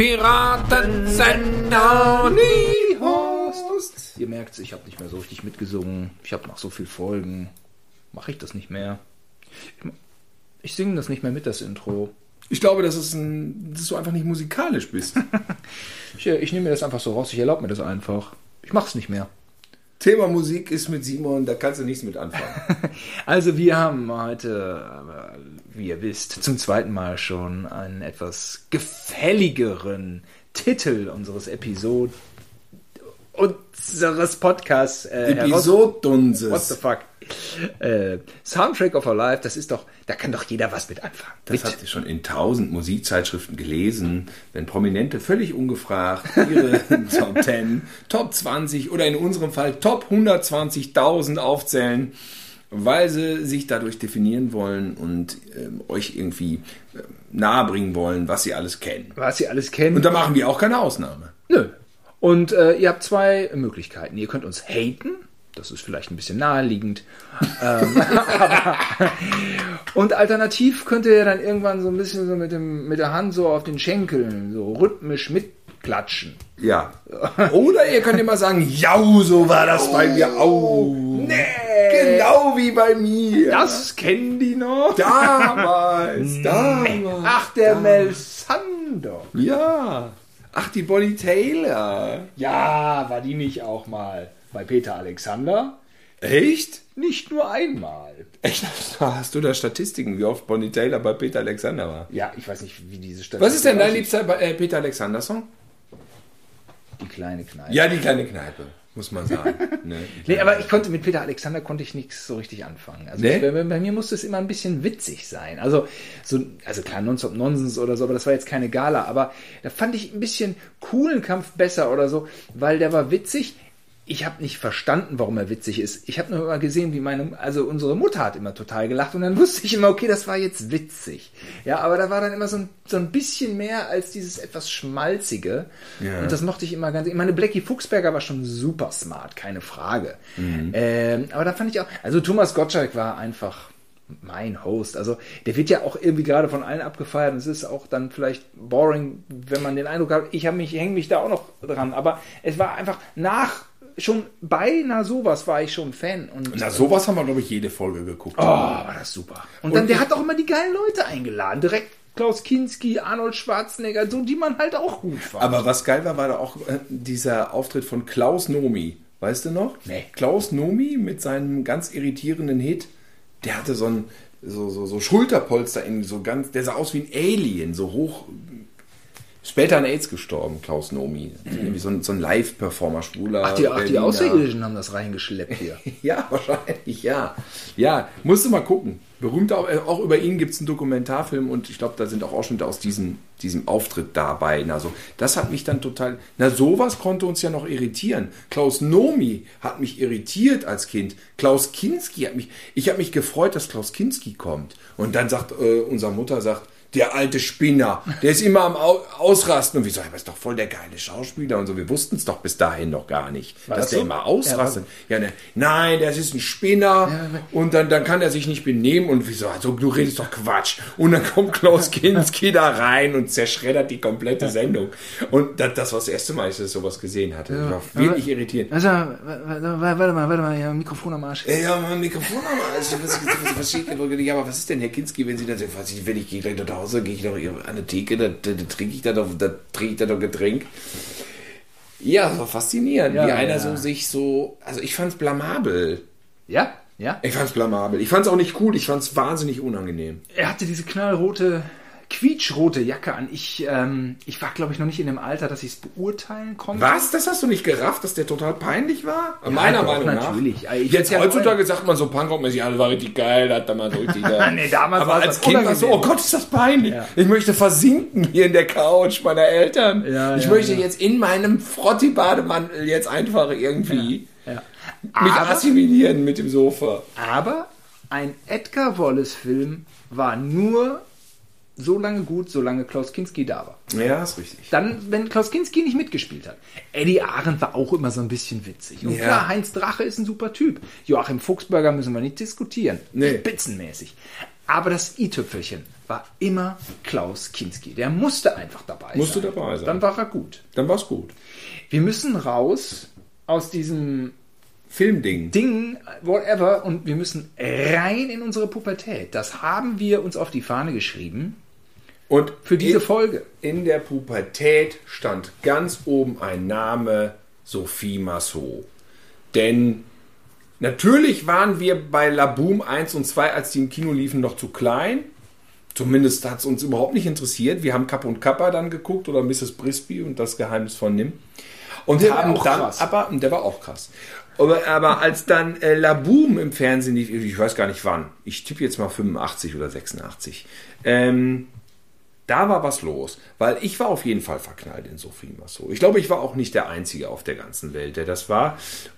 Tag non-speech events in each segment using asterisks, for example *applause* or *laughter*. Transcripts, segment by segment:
Piratensender Niehorst. Ihr merkt, ich habe nicht mehr so richtig mitgesungen. Ich habe noch so viele Folgen. Mache ich das nicht mehr? Ich, singe das nicht mehr mit, das Intro. Ich glaube, dass, es ein, dass du einfach nicht musikalisch bist. *laughs* Ich, äh, ich nehme mir das einfach so raus. Ich erlaube mir das einfach. Ich mache es nicht mehr. Thema Musik ist mit Simon, da kannst du nichts mit anfangen. *laughs* Also wir haben heute, äh, wie ihr wisst, zum zweiten Mal schon einen etwas gefälligeren Titel unseres Episod unseres Podcasts äh, Episodunses. What the fuck? Äh, Soundtrack of Our Life, das ist doch, da kann doch jeder was mit anfangen. Das habt ihr schon in tausend Musikzeitschriften gelesen, wenn Prominente völlig ungefragt ihre *laughs* Top 10, Top 20 oder in unserem Fall Top 120.000 aufzählen, weil sie sich dadurch definieren wollen und ähm, euch irgendwie ähm, nahebringen wollen, was sie alles kennen. was ihr alles kennt. Und da machen wir auch keine Ausnahme. Nö. Und äh, ihr habt zwei Möglichkeiten. Ihr könnt uns haten. Das ist vielleicht ein bisschen naheliegend. ähm, *laughs* aber, und alternativ könnt ihr dann irgendwann so ein bisschen so mit, dem, mit der Hand so auf den Schenkeln so rhythmisch mitklatschen. Ja. *laughs* Oder ihr könnt immer sagen, jau, so war das bei mir auch. Nee. Genau wie bei mir. Das kennen die noch. Damals, damals. Ach, der Melsander. Ja. Ach, die Bonnie Taylor. Ja, war die nicht auch mal bei Peter Alexander? Echt? Nicht nur einmal. Echt? Hast du da Statistiken, wie oft Bonnie Taylor bei Peter Alexander war? Ja, ich weiß nicht, wie diese Stadt. Was ist denn dein liebster äh, Peter Alexander Song? Die kleine Kneipe. Ja, die kleine Kneipe, muss man sagen. *laughs* ne? Nee, aber ich konnte mit Peter Alexander konnte ich nichts so richtig anfangen. Also Nee? ich, bei, bei mir musste es immer ein bisschen witzig sein. Also so, also klar, Nonstop Nonsens oder so, aber das war jetzt keine Gala. Aber da fand ich ein bisschen coolen Kampf besser oder so, weil der war witzig. Ich habe nicht verstanden, warum er witzig ist. Ich habe nur immer gesehen, wie meine, also unsere Mutter hat immer total gelacht und dann wusste ich immer, okay, das war jetzt witzig. Ja, aber da war dann immer so ein, so ein bisschen mehr als dieses etwas schmalzige. Ja. Und das mochte ich immer ganz. Ich meine, Blackie Fuchsberger war schon super smart, keine Frage. Ähm, aber da fand ich auch, also Thomas Gottschalk war einfach mein Host. Also der wird ja auch irgendwie gerade von allen abgefeiert und es ist auch dann vielleicht boring, wenn man den Eindruck hat, ich habe mich, hänge mich da auch noch dran. Aber es war einfach nach, schon bei na sowas war ich schon Fan. Und Na, sowas haben wir, glaube ich, jede Folge geguckt. Oh, war das super. Und, dann, der hat auch immer die geilen Leute eingeladen. Direkt Klaus Kinski, Arnold Schwarzenegger, so, die man halt auch gut fand. Aber was geil war, war da auch äh, dieser Auftritt von Klaus Nomi. Weißt du noch? Nee. Klaus Nomi mit seinem ganz irritierenden Hit, der hatte so ein so, so, so Schulterpolster in so ganz, der sah aus wie ein Alien, so hoch. Später an AIDS gestorben, Klaus Nomi. Irgendwie so ein, so ein Live-Performer, schwuler. ach, die, ach, die. Außerirdischen haben das reingeschleppt hier. *laughs* Ja, wahrscheinlich, ja. Ja, musst du mal gucken. Berühmt auch, äh, auch über ihn gibt es einen Dokumentarfilm und ich glaube, da sind auch Ausschnitte aus diesem, diesem Auftritt dabei. Na, so, das hat mich dann total. Na, sowas konnte uns ja noch irritieren. Klaus Nomi hat mich irritiert als Kind. Klaus Kinski hat mich. Ich habe mich gefreut, dass Klaus Kinski kommt. Und dann sagt äh, unsere Mutter, sagt, der alte Spinner, der ist immer am Au Ausrasten. Und wir sagen, aber ist doch voll der geile Schauspieler und so. Wir wussten es doch bis dahin noch gar nicht, War dass das der so? immer ausrastet. Ja, ne, nein, das ist ein Spinner und dann, dann kann er sich nicht benehmen und wieso, also du redest doch Quatsch. Und dann kommt Klaus *laughs* Kinski da rein und zerschreddert die komplette Sendung. Und das, das war das erste Mal, dass ich sowas gesehen hatte. Das war wirklich irritierend. Also, warte mal, warte mal, ja, Mikrofon am Arsch. Ja, mein Mikrofon am Arsch. Was, was, was, steht gedrückt? Ja, aber was ist denn, Herr Kinski, wenn Sie dann sagen, was ich, wenn ich gehe gleich nach Hause, gehe ich noch an eine Theke, da, da, da trinke ich da doch, da trinke ich da doch Getränk. Ja, so faszinierend, Ja, wie einer ja. so sich so, also ich fand's blamabel. Ja, ja. Ich fand's blamabel. Ich fand's auch nicht cool, ich fand's wahnsinnig unangenehm. Er hatte diese knallrote, quietschrote Jacke an. Ich, ähm, ich war, glaube ich, noch nicht in dem Alter, dass ich es beurteilen konnte. Was? Das hast du nicht gerafft, dass der total peinlich war? Meiner doch, Meinung nach. natürlich. Ja, ich Jetzt ja heutzutage sagt man so Punkrock-mäßig, ja, das war richtig geil, da hat er mal so richtig. *laughs* Nee, damals Aber als Kind war so, oh. Gott, ist das peinlich. Ja. Ich möchte versinken hier in der Couch meiner Eltern. Ja, ich ja, möchte ja. jetzt in meinem Frotti-Bademantel jetzt einfach irgendwie Ja. mich Aber- assimilieren mit dem Sofa. Aber ein Edgar Wallace-Film war nur so lange gut, solange Klaus Kinski da war. Ja, ist richtig. Dann, wenn Klaus Kinski nicht mitgespielt hat. Eddie Arendt war auch immer so ein bisschen witzig. Und Ja. klar, Heinz Drache ist ein super Typ. Joachim Fuchsberger müssen wir nicht diskutieren. Nee. Spitzenmäßig. Aber das i-Tüpfelchen war immer Klaus Kinski. Der musste einfach dabei Musste sein. dabei sein. Dann war er gut. Dann war's gut. Wir müssen raus aus diesem Filmding. Ding, whatever, und wir müssen rein in unsere Pubertät. Das haben wir uns auf die Fahne geschrieben Und für diese in, Folge. in der Pubertät stand ganz oben ein Name Sophie Massot. Denn natürlich waren wir bei La Boom 1 und 2, als die im Kino liefen, noch zu klein. Zumindest hat es uns überhaupt nicht interessiert. Wir haben Kapp und Kappa dann geguckt oder Mrs. Brisby und das Geheimnis von Nim. Und Der war haben auch dann, krass. aber, der war auch krass. Aber, aber als dann äh, La Boom im Fernsehen lief, ich weiß gar nicht wann, ich tippe jetzt mal 85 oder 86, ähm, da war was los, weil ich war auf jeden Fall verknallt in Sophie Massot. Ich glaube, ich war auch nicht der Einzige auf der ganzen Welt, der das war.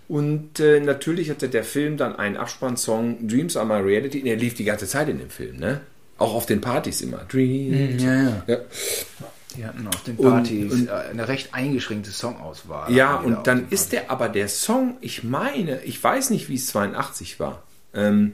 Und äh, natürlich hatte der Film dann einen Abspannsong, Dreams Are My Reality, und der lief die ganze Zeit in dem Film, ne? Auch auf den Partys immer. Dreams. Ja, ja. Ja. Die hatten auf den Und- Partys und- äh, eine recht eingeschränkte Songauswahl. Ja, und dann ist der aber der Song, ich meine, ich weiß nicht, wie es 82 war. Ähm,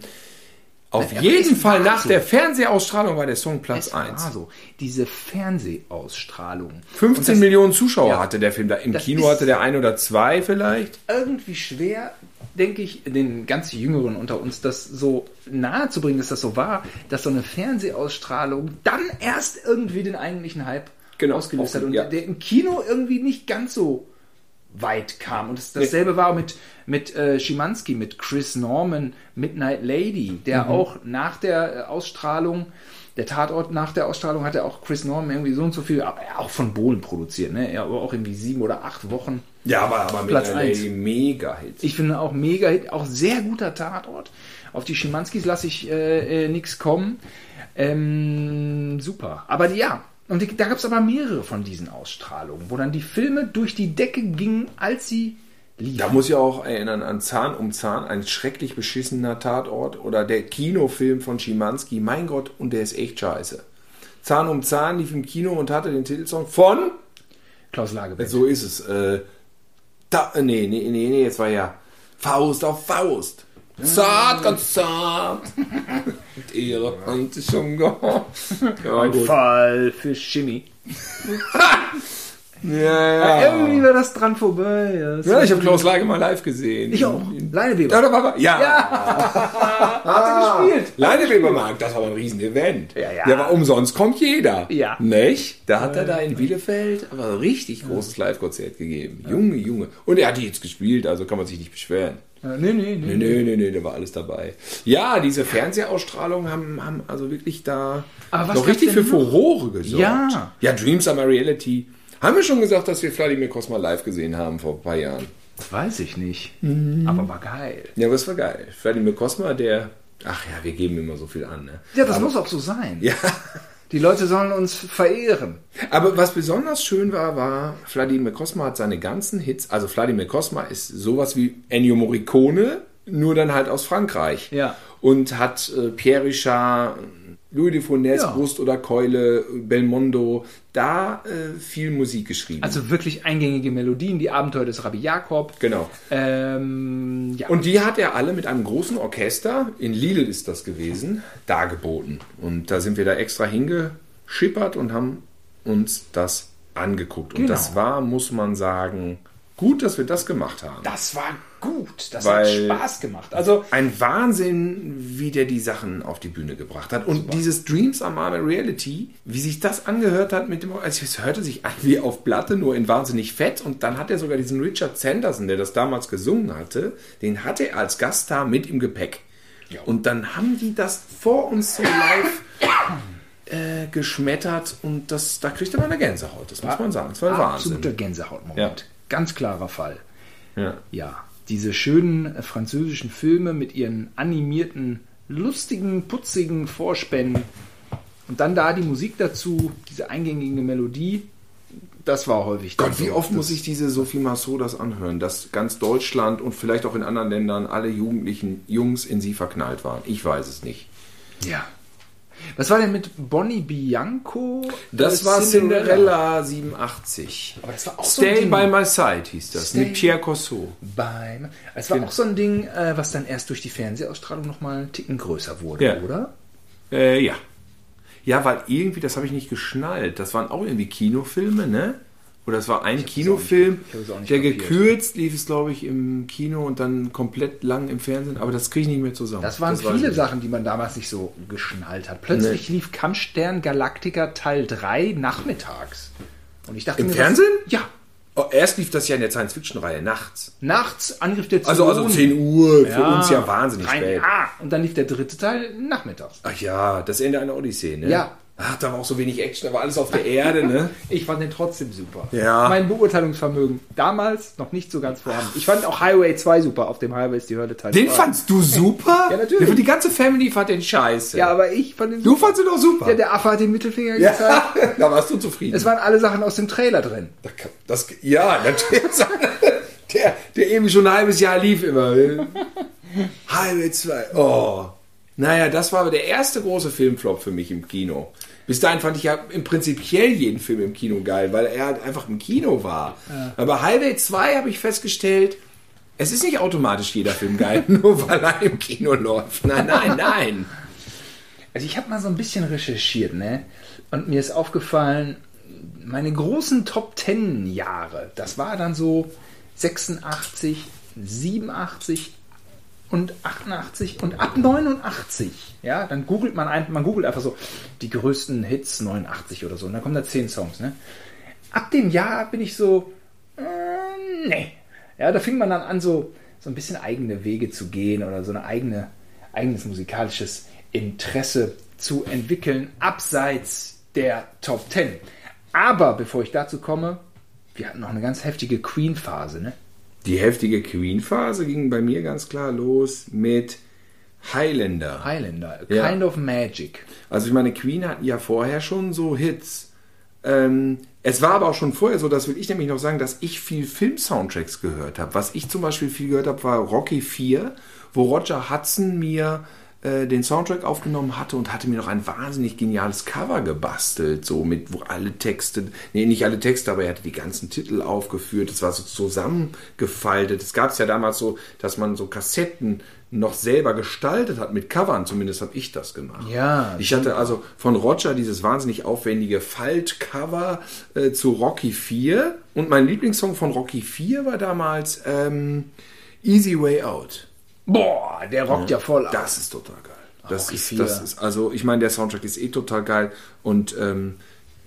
auf Aber jeden Fall nach so. der Fernsehausstrahlung war der Song Platz Es war 1. so. Diese Fernsehausstrahlung. Und 15 das Millionen Zuschauer Ja. hatte der Film da. Im Kino hatte der ein oder zwei vielleicht. irgendwie schwer, denke ich, den ganz Jüngeren unter uns, das so nahe zu bringen, dass das so war, dass so eine Fernsehausstrahlung dann erst irgendwie den eigentlichen Hype Genau, ausgelöst hat und ja. der im Kino irgendwie nicht ganz so weit kam. Und das, dasselbe war auch mit, mit äh, Schimanski, mit Chris Norman, Midnight Lady, der Mhm. auch nach der äh, Ausstrahlung, der Tatort nach der Ausstrahlung hatte auch Chris Norman irgendwie so und so viel, aber auch von Bohlen produziert, ne? Ja, aber auch irgendwie sieben oder acht Wochen. Ja, aber, aber Platz eins. Lady mega Hit. Ich finde auch mega Hit, auch sehr guter Tatort. Auf die Schimanskis lasse ich äh, äh, nichts kommen. Ähm, super. Aber ja, und da gab es aber mehrere von diesen Ausstrahlungen, wo dann die Filme durch die Decke gingen, als sie liefen. Da muss ich auch erinnern an Zahn um Zahn, ein schrecklich beschissener Tatort oder der Kinofilm von Schimanski. Mein Gott, und der ist echt scheiße. Zahn um Zahn lief im Kino und hatte den Titelsong von Klaus Lagerbeck. So ist es. Äh, da, äh, nee, nee, nee, nee, jetzt war ja Faust auf Faust. Zart, ganz zart. Und ihre Hand ist gehabt. Ja, Ein. Fall für Shimmy. *laughs* Ja, Irgendwie ja. war das dran vorbei. Ja, ja ich habe Klaus Lage mal live gesehen. Ich auch. Ja, Leineweber. da war er. Ja. *laughs* Hat er gespielt. Leinewebermarkt, das war ein Riesen-Event. Ja, ja. Der war umsonst, kommt jeder. Ja. Nicht? Da hat er da in Bielefeld aber ein richtig großes Live-Konzert gegeben. Junge, Junge. Und er hat jetzt gespielt, also kann man sich nicht beschweren. Nee, nee, nee. Nee, nee, nee, nee, da war alles dabei. Ja, diese Fernsehausstrahlungen haben, haben also wirklich da Aber was noch richtig für? Furore gesorgt. Ja. Ja, Dreams are my reality. Haben wir schon gesagt, dass wir Vladimir Kosma live gesehen haben vor ein paar Jahren? Das weiß ich nicht. Mhm. Aber war geil. Ja, aber es war geil. Vladimir Kosma, der... Ach ja, wir geben immer so viel an, ne? Ja, das muss auch so sein. Ja. Die Leute sollen uns verehren. Aber was besonders schön war, war, Vladimir Kosma hat seine ganzen Hits, also Vladimir Kosma ist sowas wie Ennio Morricone, nur dann halt aus Frankreich. Ja. Und hat äh, Pierre Richard, Louis de Funès, Ja. Brust oder Keule, Belmondo, da äh, viel Musik geschrieben. Also wirklich eingängige Melodien, die Abenteuer des Rabbi Jakob. genau. Ähm, ja. Und die hat er alle mit einem großen Orchester, in Lille ist das gewesen, dargeboten. Und da sind wir da extra hingeschippert und haben uns das angeguckt. Und Genau. das war, muss man sagen, gut, dass wir das gemacht haben. das war gut. Das Weil- hat Spaß gemacht. Also, Ein Wahnsinn, wie der die Sachen auf die Bühne gebracht hat. Und dieses Dreams are my reality, wie sich das angehört hat mit dem, also es hörte sich an wie auf Platte, nur in wahnsinnig fett. Und dann hat er sogar diesen Richard Sanderson, der das damals gesungen hatte, den hatte er als Gaststar mit im Gepäck. Und dann haben die das vor uns so live äh, geschmettert und das, da kriegte man eine Gänsehaut, das muss man sagen. Das war absoluter Wahnsinn. Gänsehautmoment. Ja. Ganz klarer Fall. Ja. Ja, diese schönen äh, französischen Filme mit ihren animierten, lustigen, putzigen Vorspänen und dann da die Musik dazu, diese eingängige Melodie, das war häufig. Gott, wie so. oft Das- muss ich diese Sophie Massot das anhören, dass ganz Deutschland und vielleicht auch in anderen Ländern alle jugendlichen Jungs in sie verknallt waren? Ich weiß es nicht. Ja. Was war denn mit Bonnie Bianco? Das Äh, war Cinderella 87. Aber das war auch so ein Stay Ding. by my side hieß das, Stay- mit Pierre Cossot. Beim. Es war Genau. auch so ein Ding, äh, was dann erst durch die Fernsehausstrahlung nochmal einen Ticken größer wurde, Ja. oder? Äh, ja. Ja, weil irgendwie, das habe ich nicht geschnallt. Das waren auch irgendwie Kinofilme, ne? Oder es war ein Kinofilm, der gekürzt lief es, glaube ich, im Kino und dann komplett lang im Fernsehen. Aber das kriege ich nicht mehr zusammen. Das waren ich viele. Sachen, die man damals nicht so geschnallt hat. Plötzlich lief Kampfstern Galactica Teil 3 nachmittags. Und ich dachte Im mir, Fernsehen? Was, ja. Oh, erst lief das ja in der Science-Fiction-Reihe nachts. Nachts, Angriff der Also, also Zylonen. 10 Uhr, für uns ja wahnsinnig Rein- spät. Ah, und dann lief der dritte Teil nachmittags. Ach ja, das Ende einer Odyssee, ne? Ja. Ach, da war auch so wenig Action, da war alles auf der Erde, ne? *laughs* Ich fand den trotzdem super. Ja. Mein Beurteilungsvermögen damals noch nicht so ganz vorhanden. Ich fand auch Highway 2 super. Auf dem Highway ist die Hölle Teil Den 2. fandst du super? Ja, natürlich. Die ganze Family fand den scheiße. Ja, aber ich fand den Du super. fandst ihn doch super. Ja, der Affe hat den Mittelfinger gezeigt. ja, *laughs* da warst du zufrieden. Es waren alle Sachen aus dem Trailer drin. Das, ja, natürlich. *laughs* Der, der eben schon ein halbes Jahr lief immer. Highway 2. Oh. Naja, das war aber der erste große Filmflop für mich im Kino. Bis dahin fand ich ja im Prinzipiell jeden Film im Kino geil, weil er halt einfach im Kino war. Aber Highway 2 habe ich festgestellt, es ist nicht automatisch jeder Film geil, *laughs* nur weil er im Kino läuft. Nein, nein, nein. Also ich habe mal so ein bisschen recherchiert, ne? Und mir ist aufgefallen, meine großen Top Ten Jahre, das war dann so 86, 87 und 88 und ab 89, ja, dann googelt man ein, man googelt einfach so die größten Hits 89 oder so und dann kommen da 10 Songs, ne? Ab dem Jahr bin ich so, äh, nee. Ja, da fing man dann an, so, so ein bisschen eigene Wege zu gehen oder so eine eigene, eigenes musikalisches Interesse zu entwickeln, abseits der Top Ten. Aber bevor ich dazu komme, wir hatten noch eine ganz heftige Queen-Phase, ne? Die heftige Queen-Phase ging bei mir ganz klar los mit Highlander. Highlander, Ja. Kind of Magic. Also ich meine, Queen hatten ja vorher schon so Hits. Ähm, es war aber auch schon vorher so, das will ich nämlich noch sagen, dass ich viel Film-Soundtracks gehört habe. Was ich zum Beispiel viel gehört habe, war Rocky 4, wo Roger Hudson mir äh, den Soundtrack aufgenommen hatte und hatte mir noch ein wahnsinnig geniales Cover gebastelt, so mit, wo alle Texte, nee, nicht alle Texte, aber er hatte die ganzen Titel aufgeführt, es war so zusammengefaltet. Es gab es ja damals so, dass man so Kassetten noch selber gestaltet hat mit Covern, zumindest habe ich das gemacht. Ja, Ich hatte also von Roger dieses wahnsinnig aufwendige Faltcover äh, zu Rocky 4 und mein Lieblingssong von Rocky 4 war damals ähm, Easy Way Out. Boah, der rockt ja, voll ab. Das ist total geil. Das ist, 4. das ist, also ich meine, der Soundtrack ist eh total geil und ähm,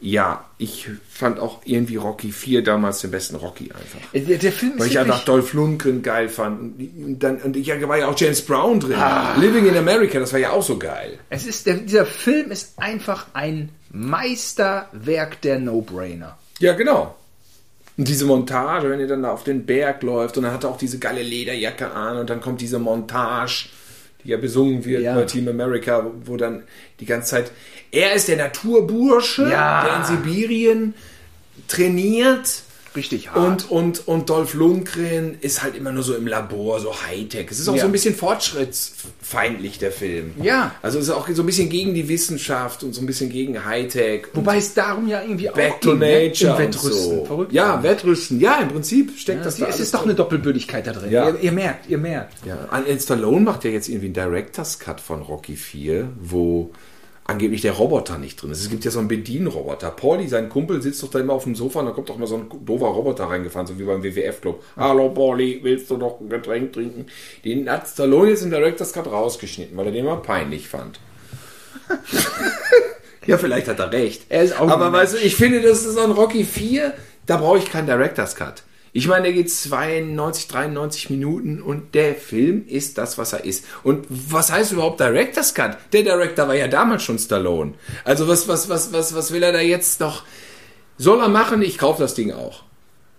ja, ich fand auch irgendwie Rocky 4 damals den besten Rocky einfach. der, der Film Weil ich einfach Dolph Lundgren geil fand. Und, dann, und ich ja, war ja auch James Brown drin. Ah. Living in America, das war ja auch so geil. es ist, der, dieser Film ist einfach ein Meisterwerk der No-Brainer. Ja, genau. Und diese Montage, wenn ihr dann da auf den Berg läuft und dann hat er auch diese geile Lederjacke an und dann kommt diese Montage, die ja besungen wird Ja. bei Team America, wo dann die ganze Zeit, er ist der Naturbursche, Ja. der in Sibirien trainiert Richtig hart. und, und, und Dolph Lundgren ist halt immer nur so im Labor, so Hightech. Es ist auch Ja. so ein bisschen fortschrittsfeindlich, der Film. Ja. Also es ist auch so ein bisschen gegen die Wissenschaft und so ein bisschen gegen Hightech. Wobei es darum ja irgendwie auch Back to? Nature. Im Wettrüsten. So. Verrückt. Ja, Wettrüsten. Ja, im Prinzip steckt Ja, das da es ist doch eine Doppelbödigkeit da drin. Ja. Ihr, ihr merkt, ihr merkt. Ja, An Stallone macht ja jetzt irgendwie einen Director's Cut von Rocky 4, wo angeblich der Roboter nicht drin ist. Es gibt ja so einen Bedienroboter. Pauli, sein Kumpel, sitzt doch da immer auf dem Sofa und da kommt doch mal so ein doofer Roboter reingefahren, so wie beim WWF-Club. Hallo Pauli, willst du noch ein Getränk trinken? Den hat Stallone jetzt im Director's Cut rausgeschnitten, weil er den mal peinlich fand. *laughs* ja, vielleicht hat er recht. Er ist auch Aber weißt du, ich finde, das ist so ein Rocky 4, da brauche ich keinen Director's Cut. Ich meine, der geht 92, 93 Minuten und der Film ist das, was er ist. Und was heißt überhaupt Director's Cut? Der Director war ja damals schon Stallone. Also was, was, was, was, was will er da jetzt noch? Soll er machen? Ich kaufe das Ding auch.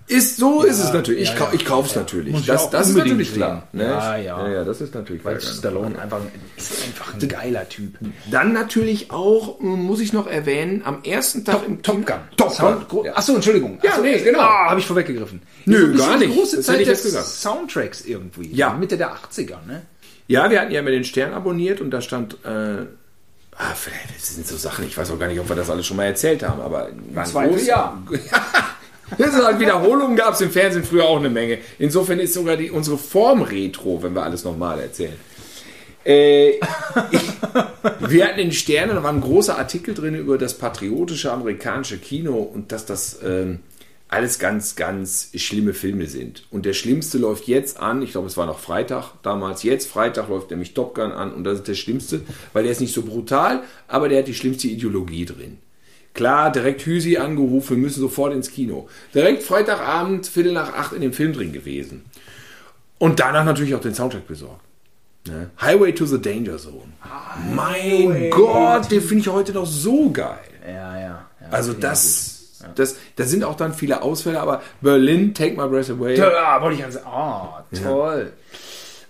Ist so ist es natürlich. ja, ich, ja. ich kauf's Ja. natürlich. Muss Das, das ist natürlich klar. sehen. Ne? Ja, ja. ja, das ist natürlich Weil klar. Stallone einfach ist einfach ein geiler Typ. Dann natürlich auch, muss ich noch erwähnen, am ersten Tag im Top Gun. Top Gun. gro- Achso, Entschuldigung. Ja, Achso, nee, genau. Ah, habe ich vorweggegriffen. Nö, gar nicht. große Das Zeit des. Soundtracks irgendwie. Ja. Mitte der 80er, ne? Ja, wir hatten ja immer den Stern abonniert und da stand, äh, ah, vielleicht das sind so Sachen, ich weiß auch gar nicht, ob wir das alles schon mal erzählt haben, aber waren Zweifel groß- ja. Das ist halt Wiederholungen gab es im Fernsehen früher auch eine Menge. Insofern ist sogar die, unsere Form retro, wenn wir alles nochmal erzählen. Äh, ich, wir hatten in den Sternen, da war ein großer Artikel drin über das patriotische amerikanische Kino und dass das ähm, alles ganz, ganz schlimme Filme sind. Und der schlimmste läuft jetzt an, ich glaube, es war noch Freitag damals, jetzt Freitag läuft nämlich Top Gun an und das ist der schlimmste, weil der ist nicht so brutal, aber der hat die schlimmste Ideologie drin. Klar, direkt Hüsi angerufen, wir müssen sofort ins Kino. Direkt Freitagabend, Viertel nach acht in dem Film drin gewesen. Und danach natürlich auch den Soundtrack besorgt. Ne? Highway to the Danger Zone. mein Gott, den finde ich heute noch so geil. Ja, ja. ja Also das, das, da sind auch dann viele Ausfälle, aber Berlin, Take My Breath Away. Ja, wollte ich ganz Oh, toll.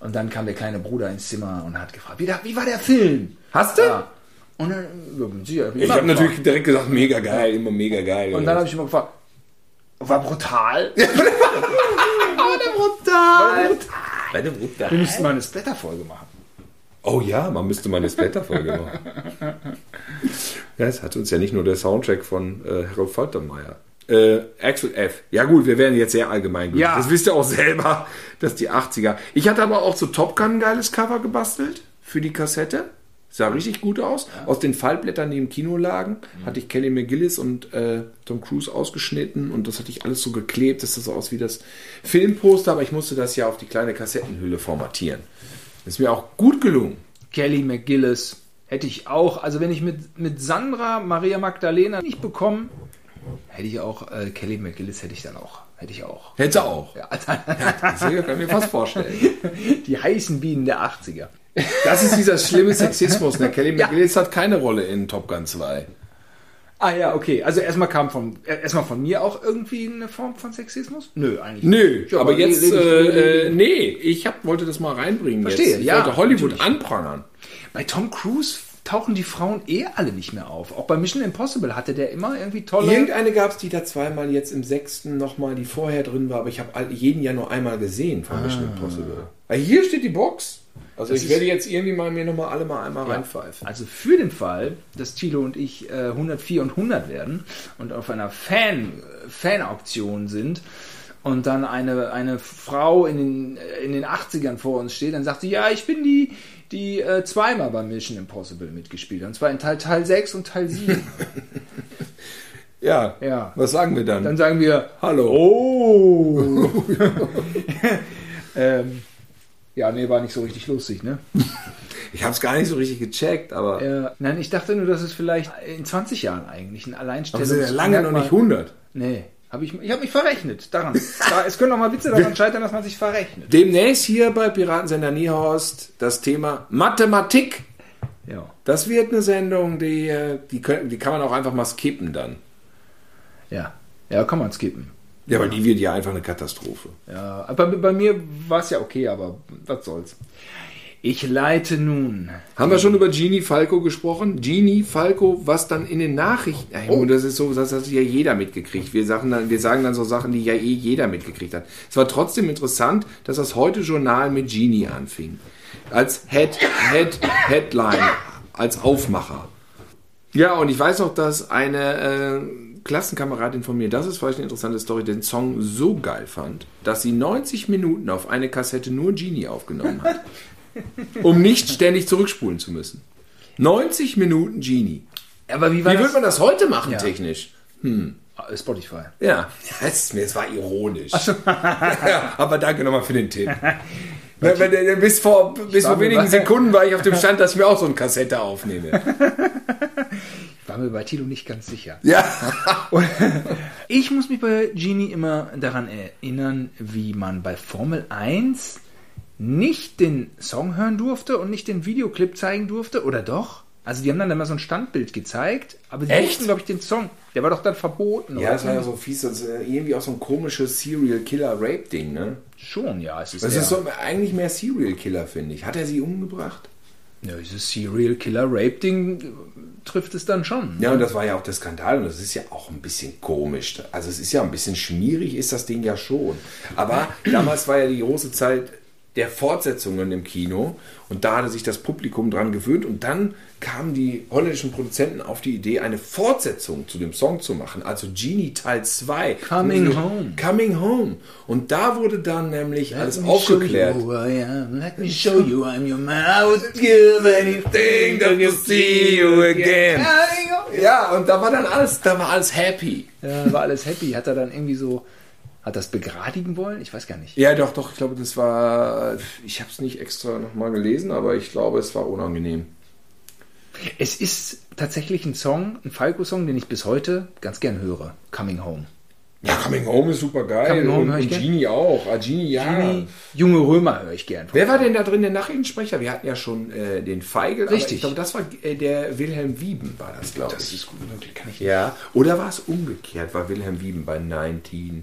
Und dann kam der kleine Bruder ins Zimmer und hat gefragt, wie, wie war der Film? Hast du? Ja. Und dann, ja, sicher, hab Ich immer habe natürlich direkt gesagt, mega geil, immer mega geil. Und dann habe ich immer gefragt, war brutal? *laughs* brutal. Meine Bruder. Wir müssten mal eine Splatter-Folge machen. Oh ja, man müsste mal eine Splatter-Folge machen. Ja, es hat uns ja nicht nur der Soundtrack von äh, Harold Faltermeier. Äh, Axel F. Ja gut, wir werden jetzt sehr allgemein. Ja. Das wisst ihr auch selber, dass die 80er. Ich hatte aber auch so Top Gun ein geiles Cover gebastelt für die Kassette. Sah richtig gut aus. Aus den Fallblättern, die im Kino lagen, hatte ich Kelly McGillis und äh, Tom Cruise ausgeschnitten und das hatte ich alles so geklebt, dass das so aus wie das Filmposter, aber ich musste das ja auf die kleine Kassettenhülle formatieren. Ist mir auch gut gelungen. Kelly McGillis hätte ich auch, also wenn ich mit, mit Sandra Maria Magdalena nicht bekommen, hätte ich auch, äh, Kelly McGillis hätte ich dann auch. Hätte ich auch. Hätte auch. Ja, Das kann ich mir fast vorstellen. *laughs* die heißen Bienen der 80er. Das ist dieser schlimme Sexismus. Ne? Kelly McGillis hat keine Rolle in Top Gun 2. Ah ja, okay. Also erstmal kam von erstmal von mir auch irgendwie eine Form von Sexismus? Nö, eigentlich Nö, nicht. Ja, aber jetzt, ich- äh, äh, nee, ich hab, wollte das mal reinbringen. Verstehe, jetzt. Ich ja, wollte Hollywood natürlich. anprangern. Bei Tom Cruise tauchen die Frauen eh alle nicht mehr auf. Auch bei Mission Impossible hatte der immer irgendwie tolle. Irgendeine gab es, die da zweimal jetzt im sechsten nochmal, die vorher drin war, aber ich habe jeden ja nur einmal gesehen von Mission Impossible. Ah, hier steht die Box. Also ich ist- werde jetzt irgendwie mal mir nochmal alle mal einmal reinpfeifen. Also für den Fall, dass Thilo und ich äh, 104 und 100 werden und auf einer Fan, Fan-Auktion sind und dann eine, eine Frau in den, äh, in den 80ern vor uns steht, dann sagt sie, ja, ich bin die, die äh, zweimal bei Mission Impossible mitgespielt hat. Und zwar in Teil, Teil 6 und Teil 7. *laughs* Ja. Ja. Was sagen wir dann? Dann sagen wir, Hallo. oh. *laughs* *laughs* ähm, ja, nee, war nicht so richtig lustig, ne? *laughs* Ich habe es gar nicht so richtig gecheckt, aber Äh, nein, ich dachte nur, dass es vielleicht in 20 Jahren eigentlich ein aber Alleinstellungs... sind ja lange noch nicht 100. Nee, hab ich, ich habe mich verrechnet daran. Da, es können auch mal Witze daran scheitern, dass man sich verrechnet. Demnächst hier bei Piratensender Niehorst das Thema Mathematik. Ja. Das wird eine Sendung, die, äh, die, können, die kann man auch einfach mal skippen dann. Ja. Ja, kann man skippen. Ja, weil die wird ja einfach eine Katastrophe. Ja, aber bei, bei mir war es ja okay, aber was soll's. Ich leite nun. Haben wir schon über Genie Falco gesprochen? Genie Falco, was dann in den Nachrichten. Oh. Das ist so, das hat ja jeder mitgekriegt. Wir sagen, dann, wir sagen dann so Sachen, die ja eh jeder mitgekriegt hat. Es war trotzdem interessant, dass das heute Journal mit Genie anfing. Als Head, Head, Headline, als Aufmacher. Ja, und ich weiß noch, dass eine äh, Klassenkameradin von mir, das ist vielleicht eine interessante Story, den Song so geil fand, dass sie 90 Minuten auf eine Kassette nur Genie aufgenommen hat. *laughs* um nicht ständig zurückspulen zu müssen. 90 Minuten Genie. Aber wie war Wie das? würde man das heute machen, Ja. technisch? Ah, Spotify. Ja, es, es war ironisch. *laughs* ja, aber danke nochmal für den Tipp. *laughs* Äh, bis vor, bis vor wenigen Sekunden war ich auf dem Stand, dass ich mir auch so eine Kassette aufnehme. War mir bei Tilo nicht ganz sicher. Ja. *laughs* Und ich muss mich bei Genie immer daran erinnern, wie man bei Formel 1 nicht den Song hören durfte und nicht den Videoclip zeigen durfte, oder doch? Also die haben dann immer so ein Standbild gezeigt, aber die Echt? durften, glaube ich, den Song. Der war doch dann verboten, Ja, das war ja so fies, das ist irgendwie auch so ein komisches Serial Killer Rape Ding, ne? Schon, ja. Es ist, Das ist so eigentlich mehr Serial Killer, finde ich. Hat er sie umgebracht? ja, dieses Serial Killer Rape Ding äh, trifft es dann schon. Ja, und das war ja auch der Skandal und das ist ja auch ein bisschen komisch. Also es ist ja ein bisschen schmierig, ist das Ding ja schon. Aber damals war ja die große Zeit der Fortsetzungen im Kino und da hatte sich das Publikum dran gewöhnt und dann kamen die holländischen Produzenten auf die Idee, eine Fortsetzung zu dem Song zu machen, also Genie Teil 2. Coming Und- Home. Coming Home. Und da wurde dann nämlich alles Let me aufgeklärt. Let me show you I'm your man. I would give anything to see you again. Ja, und da war dann alles, da war alles happy. Ja, war alles happy. Hat er dann irgendwie so, hat das begradigen wollen? Ich weiß gar nicht. Ja, doch, doch, ich glaube, das war, ich habe es nicht extra nochmal gelesen, aber ich glaube, es war unangenehm. Es ist tatsächlich ein Song, ein Falco-Song, den ich bis heute ganz gern höre. Coming Home. Ja, Coming Home ist super geil. Coming Home und, und. Genie auch. Ah, Genie, ja. Genie, Junge Römer höre ich gern. Wer war denn da drin der Nachrichtensprecher? Wir hatten ja schon äh, den Feigl. aber Richtig. Ich glaube, das war äh, der Wilhelm Wieben, war das, glaube Das ich. ist gut möglich, kann ich Ja. Oder war es umgekehrt? War Wilhelm Wieben bei 19?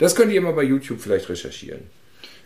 Das könnt ihr mal bei YouTube vielleicht recherchieren.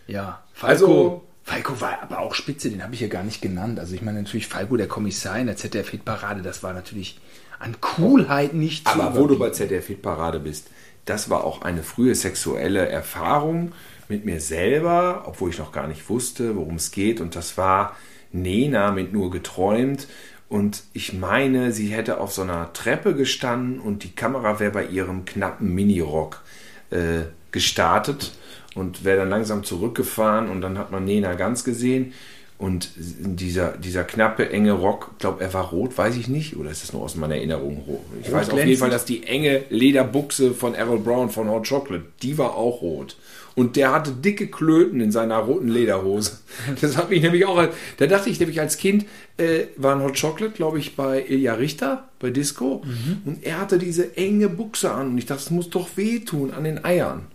Ja, Falco. Also- Falco war aber auch spitze, den habe ich ja gar nicht genannt. Also ich meine natürlich Falco, der Kommissar in der ZDF-Hitparade, das war natürlich an Coolheit nicht zu Aber wo du bei ZDF Hitparade bist, das war auch eine frühe sexuelle Erfahrung mit mir selber, obwohl ich noch gar nicht wusste, worum es geht. Und das war Nena mit nur geträumt. Und ich meine, sie hätte auf so einer Treppe gestanden und die Kamera wäre bei ihrem knappen Minirock äh, gestartet und wäre dann langsam zurückgefahren und dann hat man Nena ganz gesehen. Und dieser, dieser knappe, enge Rock, glaube er war rot, weiß ich nicht. Oder ist das nur aus meiner Erinnerung rot? Ich weiß auf jeden glänzend? Fall, dass die enge Lederbuchse von Errol Brown von Hot Chocolate, die war auch rot. Und der hatte dicke Klöten in seiner roten Lederhose. *laughs* Das hat mich nämlich auch, da dachte ich nämlich als Kind, äh, war ein Hot Chocolate, glaube ich, bei Ilja Richter, bei Disco. Mhm. Und er hatte diese enge Buchse an. Und ich dachte, es muss doch wehtun an den Eiern.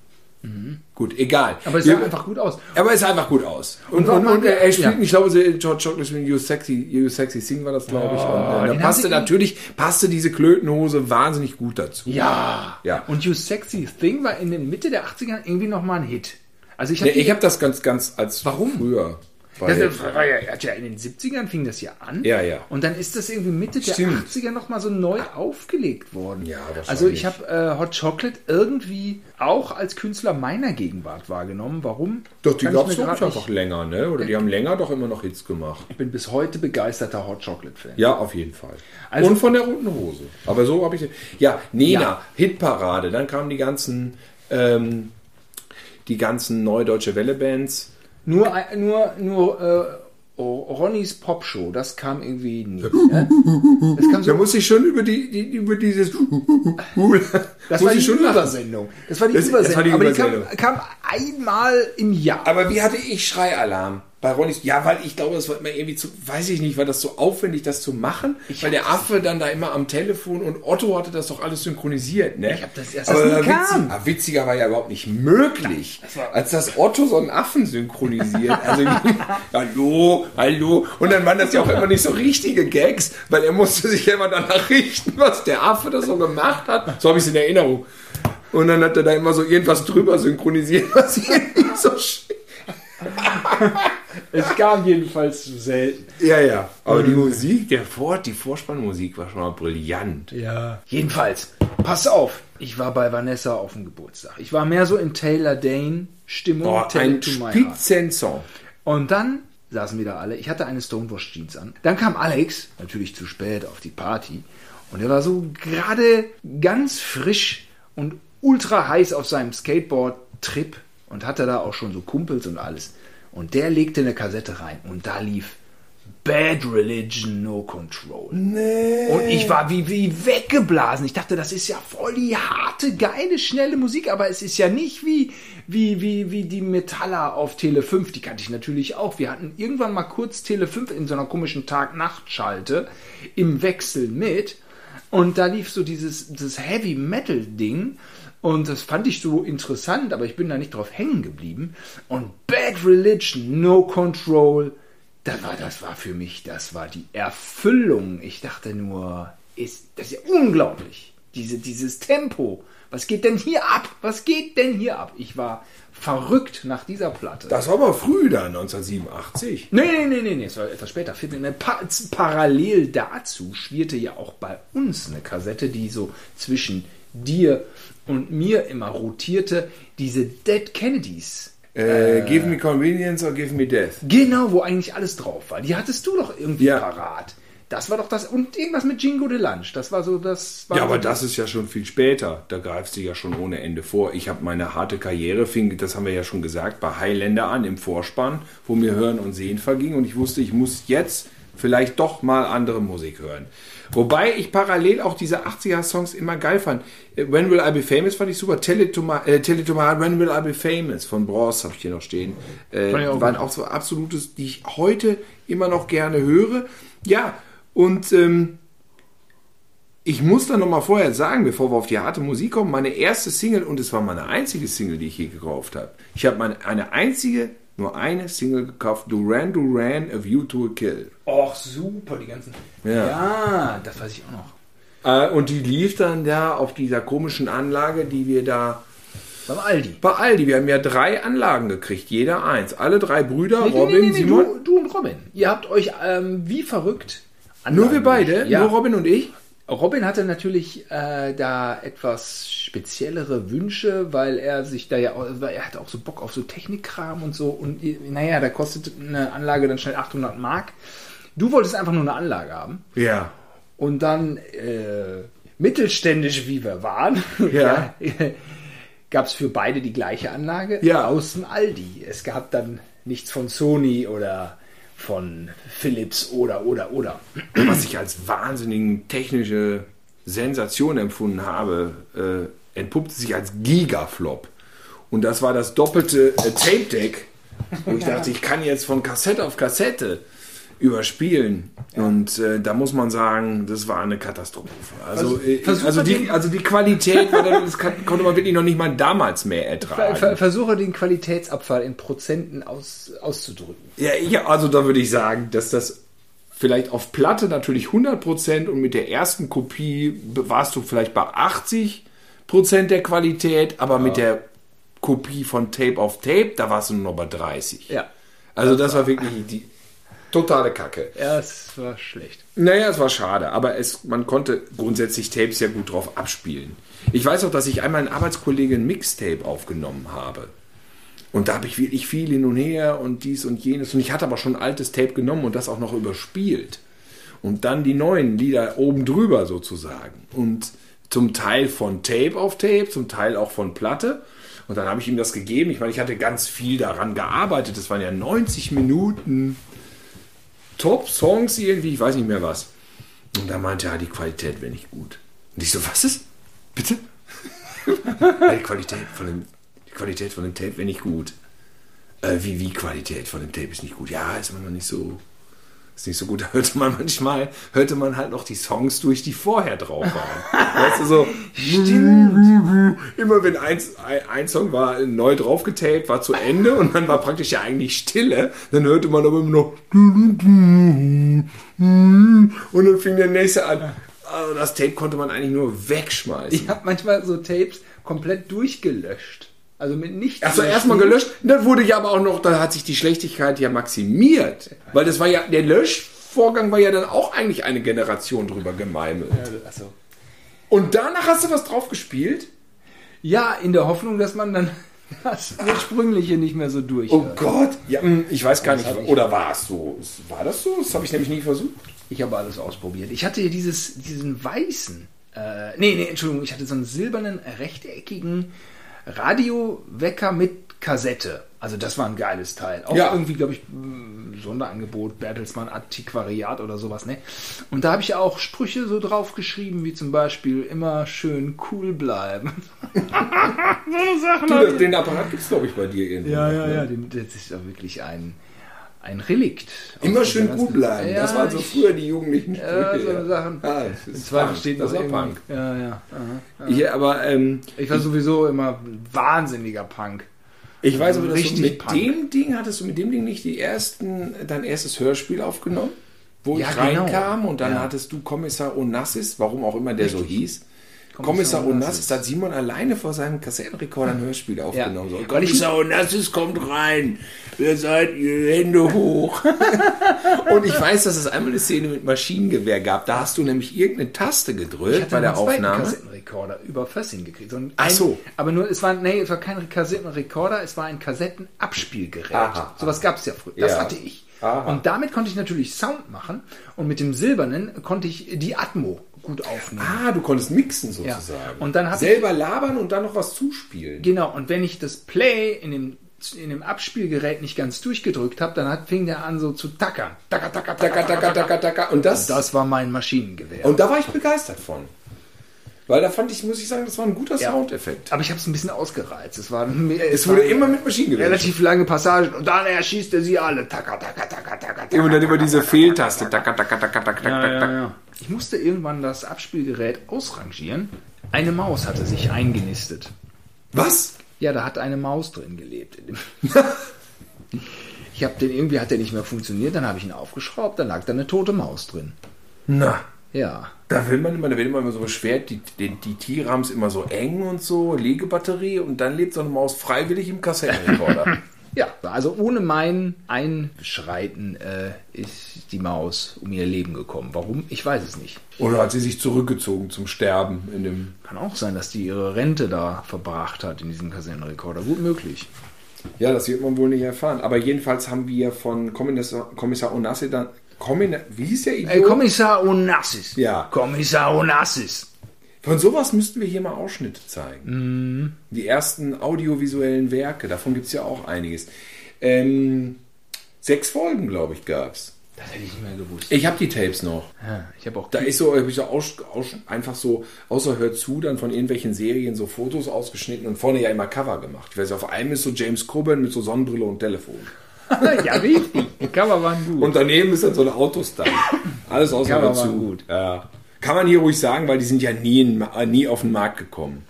Gut, egal. Mhm. Aber es sah Wir- einfach gut aus. aber es sah einfach gut aus. Und, Und und, und er er spielt, ja. ich glaube, sie- George Chocolate spielt You Sexy, You Sexy Sing war das, glaube ich. Und, äh, da passte natürlich, passte diese Klötenhose wahnsinnig gut dazu. Ja. Ja. Und You Sexy Thing war in der Mitte der 80er irgendwie nochmal ein Hit. Also ich Ja, habe ich habe das ganz, ganz als Warum? früher. Das Weil, war ja, hat ja in den 70ern fing das ja an. Ja, ja. Und dann ist das irgendwie Mitte der Stimmt. 80er nochmal so neu aufgelegt worden. Ja. Also ich habe äh, Hot Chocolate irgendwie auch als Künstler meiner Gegenwart wahrgenommen. Warum? doch, die gab es doch einfach länger, ne? Oder die haben länger doch immer noch Hits gemacht. Ich bin bis heute begeisterter Hot Chocolate-Fan. Ja, auf jeden Fall. Also- und von der roten Hose. Aber so habe ich. Ja, Nena, Ja. Hitparade. Dann kamen die ganzen, ähm, die ganzen neue deutsche Welle-Bands. Nur, nur, nur äh, oh, Ronnys Popshow, das kam irgendwie nie. ne? Das kam Da so, muss ich schon über die, die über dieses. *laughs* das war die schon. Übersendung. Das war die Das- das war Übersendung. die aber Übersendung. die kam, kam einmal im Jahr. Aber wie hatte ich Schreialarm? Bei Ronnys, ja, weil ich glaube, das war immer irgendwie zu, weiß ich nicht, war das so aufwendig, das zu machen? weil der Affe dann da immer am Telefon und Otto hatte das doch alles synchronisiert, ne? Ich hab das erst- Aber das witzig, kam. ah, witziger war ja überhaupt nicht möglich, als dass Otto so einen Affen synchronisiert. Also, *laughs* hallo, hallo. Und dann waren das ja auch immer nicht so richtige Gags, weil er musste sich ja immer danach richten, was der Affe da so gemacht hat. So habe ich es in Erinnerung. Und dann hat er da immer so irgendwas drüber synchronisiert, was irgendwie so sch *laughs* Es kam jedenfalls zu selten. Ja, ja. Aber die Musik, der Vor die Vorspannmusik war schon mal brillant. Ja. Jedenfalls, pass auf. Ich war bei Vanessa auf dem Geburtstag. Ich war mehr so in Taylor Dane Stimmung. Oh, Tell ein. Spitzensong. Und dann saßen wieder alle. Ich hatte eine Stonewash Jeans an. Dann kam Alex, natürlich zu spät auf die Party. Und er war so gerade ganz frisch und ultra heiß auf seinem Skateboard-Trip und hatte da auch schon so Kumpels und alles. Und der legte eine Kassette rein und da lief Bad Religion No Control. Und ich war wie, wie weggeblasen. Ich dachte, das ist ja voll die harte, geile, schnelle Musik, aber es ist ja nicht wie, wie, wie, wie die Metaller auf Tele 5. Die kannte ich natürlich auch. Wir hatten irgendwann mal kurz Tele 5 in so einer komischen Tag-Nacht-Schalte im Wechsel mit. Und da lief so dieses, dieses Heavy Metal Ding. Und das fand ich so interessant, aber ich bin da nicht drauf hängen geblieben. Und Bad Religion, No Control, das war, das war für mich, das war die Erfüllung. Ich dachte nur, ist, das ist ja unglaublich. Diese, dieses Tempo. Was geht denn hier ab? Was geht denn hier ab? Ich war verrückt nach dieser Platte. Das war aber früh dann, 1987. Nee, nee, nee, nee, nee, es war etwas später. Pa parallel dazu schwirrte ja auch bei uns eine Kassette, die so zwischen dir und mir immer rotierte, diese Dead Kennedys. Äh, give me convenience or give me death. Genau, wo eigentlich alles drauf war. Die hattest du doch irgendwie Ja. parat. Das war doch das. Und irgendwas mit Jingo de Lunch. Das war so das. War Ja, aber das ist ja schon viel später. Da greifst du ja schon ohne Ende vor. Ich habe meine harte Karriere, fing, das haben wir ja schon gesagt, bei Highlander an im Vorspann, wo mir Hören und Sehen verging und ich wusste, ich muss jetzt vielleicht doch mal andere Musik hören. Wobei ich parallel auch diese 80er-Songs immer geil fand. Äh, When Will I Be Famous fand ich super. Tell it to my, äh, heart, When Will I Be Famous von Bros habe ich hier noch stehen. Äh, auch waren auch so absolutes, die ich heute immer noch gerne höre. Ja, und ähm, ich muss dann noch mal vorher sagen, bevor wir auf die harte Musik kommen, meine erste Single, und es war meine einzige Single, die ich je gekauft habe. Ich habe meine, eine einzige, nur eine Single gekauft, Duran Duran, A View to a Kill. Och, super, die ganzen. Ja. ja, das weiß ich auch noch. Äh, und die lief dann da auf dieser komischen Anlage, die wir da Beim Aldi. bei Aldi, wir haben ja drei Anlagen gekriegt, jeder eins. Alle drei Brüder, Nee, Robin, nee, nee, Simon. Du, du und Robin. Ihr habt euch ähm, wie verrückt. Nur wir beide, Ja. nur Robin und ich. Robin hatte natürlich äh, da etwas speziellere Wünsche, weil er sich da ja, auch- weil er hatte auch so Bock auf so Technikkram und so. Und naja, da kostet eine Anlage dann schnell 800 Mark. Du wolltest einfach nur eine Anlage haben. Ja. Und dann, äh, mittelständisch wie wir waren, *laughs* Ja. *laughs* gab es für beide die gleiche Anlage Ja. aus dem Aldi. Es gab dann nichts von Sony oder von Philips oder, oder, oder. was ich als wahnsinnigen technische Sensation empfunden habe, äh, entpuppte sich als Gigaflop. Und das war das doppelte äh, Tape-Deck, wo ich dachte, ich kann jetzt von Kassette auf Kassette überspielen. Und äh, da muss man sagen, das war eine Katastrophe. Also, Vers- äh, also, die, also die Qualität, das kann, konnte man wirklich noch nicht mal damals mehr Ver, ertragen. ver, versuche den Qualitätsabfall in Prozenten aus, auszudrücken. Ja, ja, also da würde ich sagen, dass das vielleicht auf Platte natürlich 100% und mit der ersten Kopie warst du vielleicht bei 80% der Qualität, aber mit der Kopie von Tape auf Tape, da warst du nur noch bei 30. Ja. Also das war wirklich die totale Kacke. Ja, es war schlecht. Naja, es war schade, aber es, man konnte grundsätzlich Tapes ja gut drauf abspielen. Ich weiß auch, dass ich einmal einen Arbeitskollegen ein Mixtape aufgenommen habe. Und da habe ich wirklich viel hin und her und dies und jenes. Und ich hatte aber schon ein altes Tape genommen und das auch noch überspielt. Und dann die neuen Lieder oben drüber sozusagen. Und zum Teil von Tape auf Tape, zum Teil auch von Platte. Und dann habe ich ihm das gegeben. Ich meine, ich hatte ganz viel daran gearbeitet. Das waren ja 90 Minuten Top-Songs irgendwie, ich weiß nicht mehr was. Und da meinte er, ja, die Qualität wäre nicht gut. Und ich so, was ist? Bitte? *laughs* Die Qualität von dem, die Qualität von dem Tape wäre nicht gut. Äh, wie, wie Qualität von dem Tape ist nicht gut? Ja, ist noch nicht so, ist nicht so gut. Da *laughs* hörte man manchmal, hörte man halt noch die Songs durch, die vorher drauf waren. weißt du, so, *laughs* immer wenn ein, ein Song war neu draufgetaped, war zu Ende und dann war praktisch ja eigentlich Stille, dann hörte man aber immer noch und dann fing der nächste an. Also das Tape konnte man eigentlich nur wegschmeißen. Ich habe manchmal so Tapes komplett durchgelöscht. Also mit nichts. Achso, erstmal gelöscht. Dann wurde ja aber auch noch, da hat sich die Schlechtigkeit ja maximiert. Weil das war ja, der Löschvorgang war ja dann auch eigentlich eine Generation drüber gemeimelt. Achso. Und danach hast du was drauf gespielt? Ja, in der Hoffnung, dass man dann *laughs* das ursprüngliche nicht mehr so durch. Oh Gott. Ja, hm, ich weiß gar Das nicht. Oder war es so? War das so? Das habe ich nämlich nie versucht. Ich habe alles ausprobiert. Ich hatte hier dieses, diesen weißen, äh, nee, nee, Entschuldigung, ich hatte so einen silbernen, rechteckigen Radiowecker mit Kassette. Also das war ein geiles Teil. Auch Ja. irgendwie, glaube ich, mh, Sonderangebot, Bertelsmann Antiquariat oder sowas, ne? Und da habe ich auch Sprüche so drauf geschrieben, wie zum Beispiel immer schön cool bleiben. *laughs* so eine Sachen. Du, den Apparat gibt es, glaube ich, bei dir irgendwo. ja, ja, ja, den- das ist ja wirklich ein, ein Relikt. Immer schön gut bleiben. das Ja, waren so ich- früher die jugendlichen Ja, Sprüche, so eine Sachen. Ah, das ist Punk. steht das irgendwie- Punk. Ja, ja. aha. Ja, aber ähm, Ich war sowieso immer wahnsinniger Punk. ich weiß aber, dass Richtig du mit Punk. dem Ding, hattest du mit dem Ding nicht die ersten, dein erstes Hörspiel aufgenommen? Wo Ja, ich genau. reinkam und dann Ja. hattest du Kommissar Onassis, warum auch immer der so hieß. Kommissar Onassis, hat Simon alleine vor seinem Kassettenrekorder ein Hörspiel aufgenommen. So, Weil ich- Kommissar Onassis kommt rein. Wer seid ihr? Hände hoch. *laughs* und ich weiß, dass es einmal eine Szene mit Maschinengewehr gab. Da hast du nämlich irgendeine Taste gedrückt bei der Aufnahme. Kassettenrekorder. Kassettenrekorder über Fössing gekriegt. So ein, Ach so. aber nur, es war, nee, es war kein Kassettenrekorder, es war ein Kassettenabspielgerät. Aha, Sowas gab es ja früher. Das Ja. hatte ich. Aha. Und damit konnte ich natürlich Sound machen und mit dem silbernen konnte ich die Atmo gut aufnehmen. Ah, du konntest mixen Ja. sozusagen. Und dann Selber labern und dann noch was zuspielen. Genau, und wenn ich das Play in dem, in dem Abspielgerät nicht ganz durchgedrückt habe, dann hat, fing der an so zu tackern. Tacker, tacker, Taka, taka, taka, taka. Und das, Das war mein Maschinengewehr. und da war ich begeistert von. Weil da fand ich, muss ich sagen, das war ein guter Ja. Soundeffekt. Aber ich habe es ein bisschen ausgereizt. Es war Es wurde immer mit Maschinengewehr. relativ lange Passagen und dann erschießt er sie alle. Tacker, tacker, tacker, tacker, tacker. Und dann über diese Fehltaste. Taka, taka, taka, taka, Ja, taka, ja, taka. ja. Ich musste irgendwann das Abspielgerät ausrangieren. Eine Maus hatte sich eingenistet. Was? Ja, da hat eine Maus drin gelebt. *laughs* ich habe den irgendwie hat der nicht mehr funktioniert, dann habe ich ihn aufgeschraubt, dann lag da eine tote Maus drin. Na, Ja. da will man immer, da wird immer immer so beschwert, die, die, die Tiere haben es immer so eng und so, Legebatterie und dann lebt so eine Maus freiwillig im Kassettenrekorder. *laughs* Ja, also ohne mein Einschreiten äh, ist die Maus um ihr Leben gekommen. Warum? Ich weiß es nicht. Oder hat sie sich zurückgezogen zum Sterben in dem. Kann auch sein, dass die ihre Rente da verbracht hat in diesem Kassettenrekorder. Gut möglich. Ja, das wird man wohl nicht erfahren. Aber jedenfalls haben wir von Kommissar, Kommissar Onassi dann. Kommina, wie hieß der Idiot? Ey, Kommissar Onassis. Ja. Kommissar Onassis. Von sowas müssten wir hier mal Ausschnitte zeigen. Die ersten audiovisuellen Werke, davon gibt es ja auch einiges. Ähm, sechs Folgen, glaube ich, gab es. Das hätte ich nicht mehr gewusst. Ich habe die Tapes noch. Ja, ich habe auch. Da ist so, hab ich so aus, aus, einfach so, außer hört zu, dann von irgendwelchen Serien so Fotos ausgeschnitten und vorne ja immer Cover gemacht. Ich weiß, auf einem ist so James Coburn mit so Sonnenbrille und Telefon. *laughs* ja, richtig. Die Cover waren gut. Und daneben ist dann so eine Autostar. Alles außer hört zu. gut. Ja. Kann man hier ruhig sagen, weil die sind ja nie, in, äh, nie auf den Markt gekommen.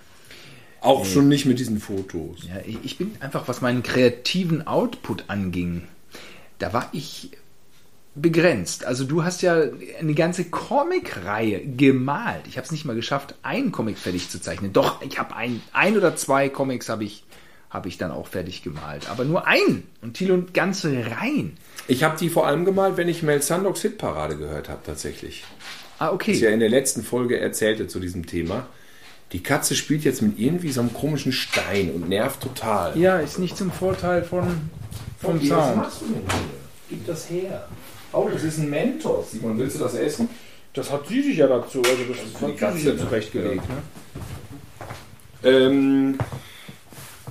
Auch schon nicht mit diesen Fotos. Ja, ich bin einfach, was meinen kreativen Output anging, da war ich begrenzt. Also du hast ja eine ganze Comic-Reihe gemalt. Ich habe es nicht mal geschafft, einen Comic fertig zu zeichnen. Doch, ich habe ein, ein oder zwei Comics habe ich, habe ich dann auch fertig gemalt. Aber nur einen. Und Thilo ganze Reihen. Ich habe die vor allem gemalt, wenn ich Mel Sandocks Hitparade gehört habe, tatsächlich. Ah, Das ja okay. in der letzten Folge erzählte zu diesem Thema. Die Katze spielt jetzt mit irgendwie so einem komischen Stein und nervt total. Ja, ist nicht zum Vorteil von, vom Okay, was Sound. machst du denn hier? Gib das her. Oh, das ist ein Mentos. Simon, willst du das essen? Das hat sie sich ja dazu, also das die hat sie Katze, sich ja zurechtgelegt. Ne? Ähm,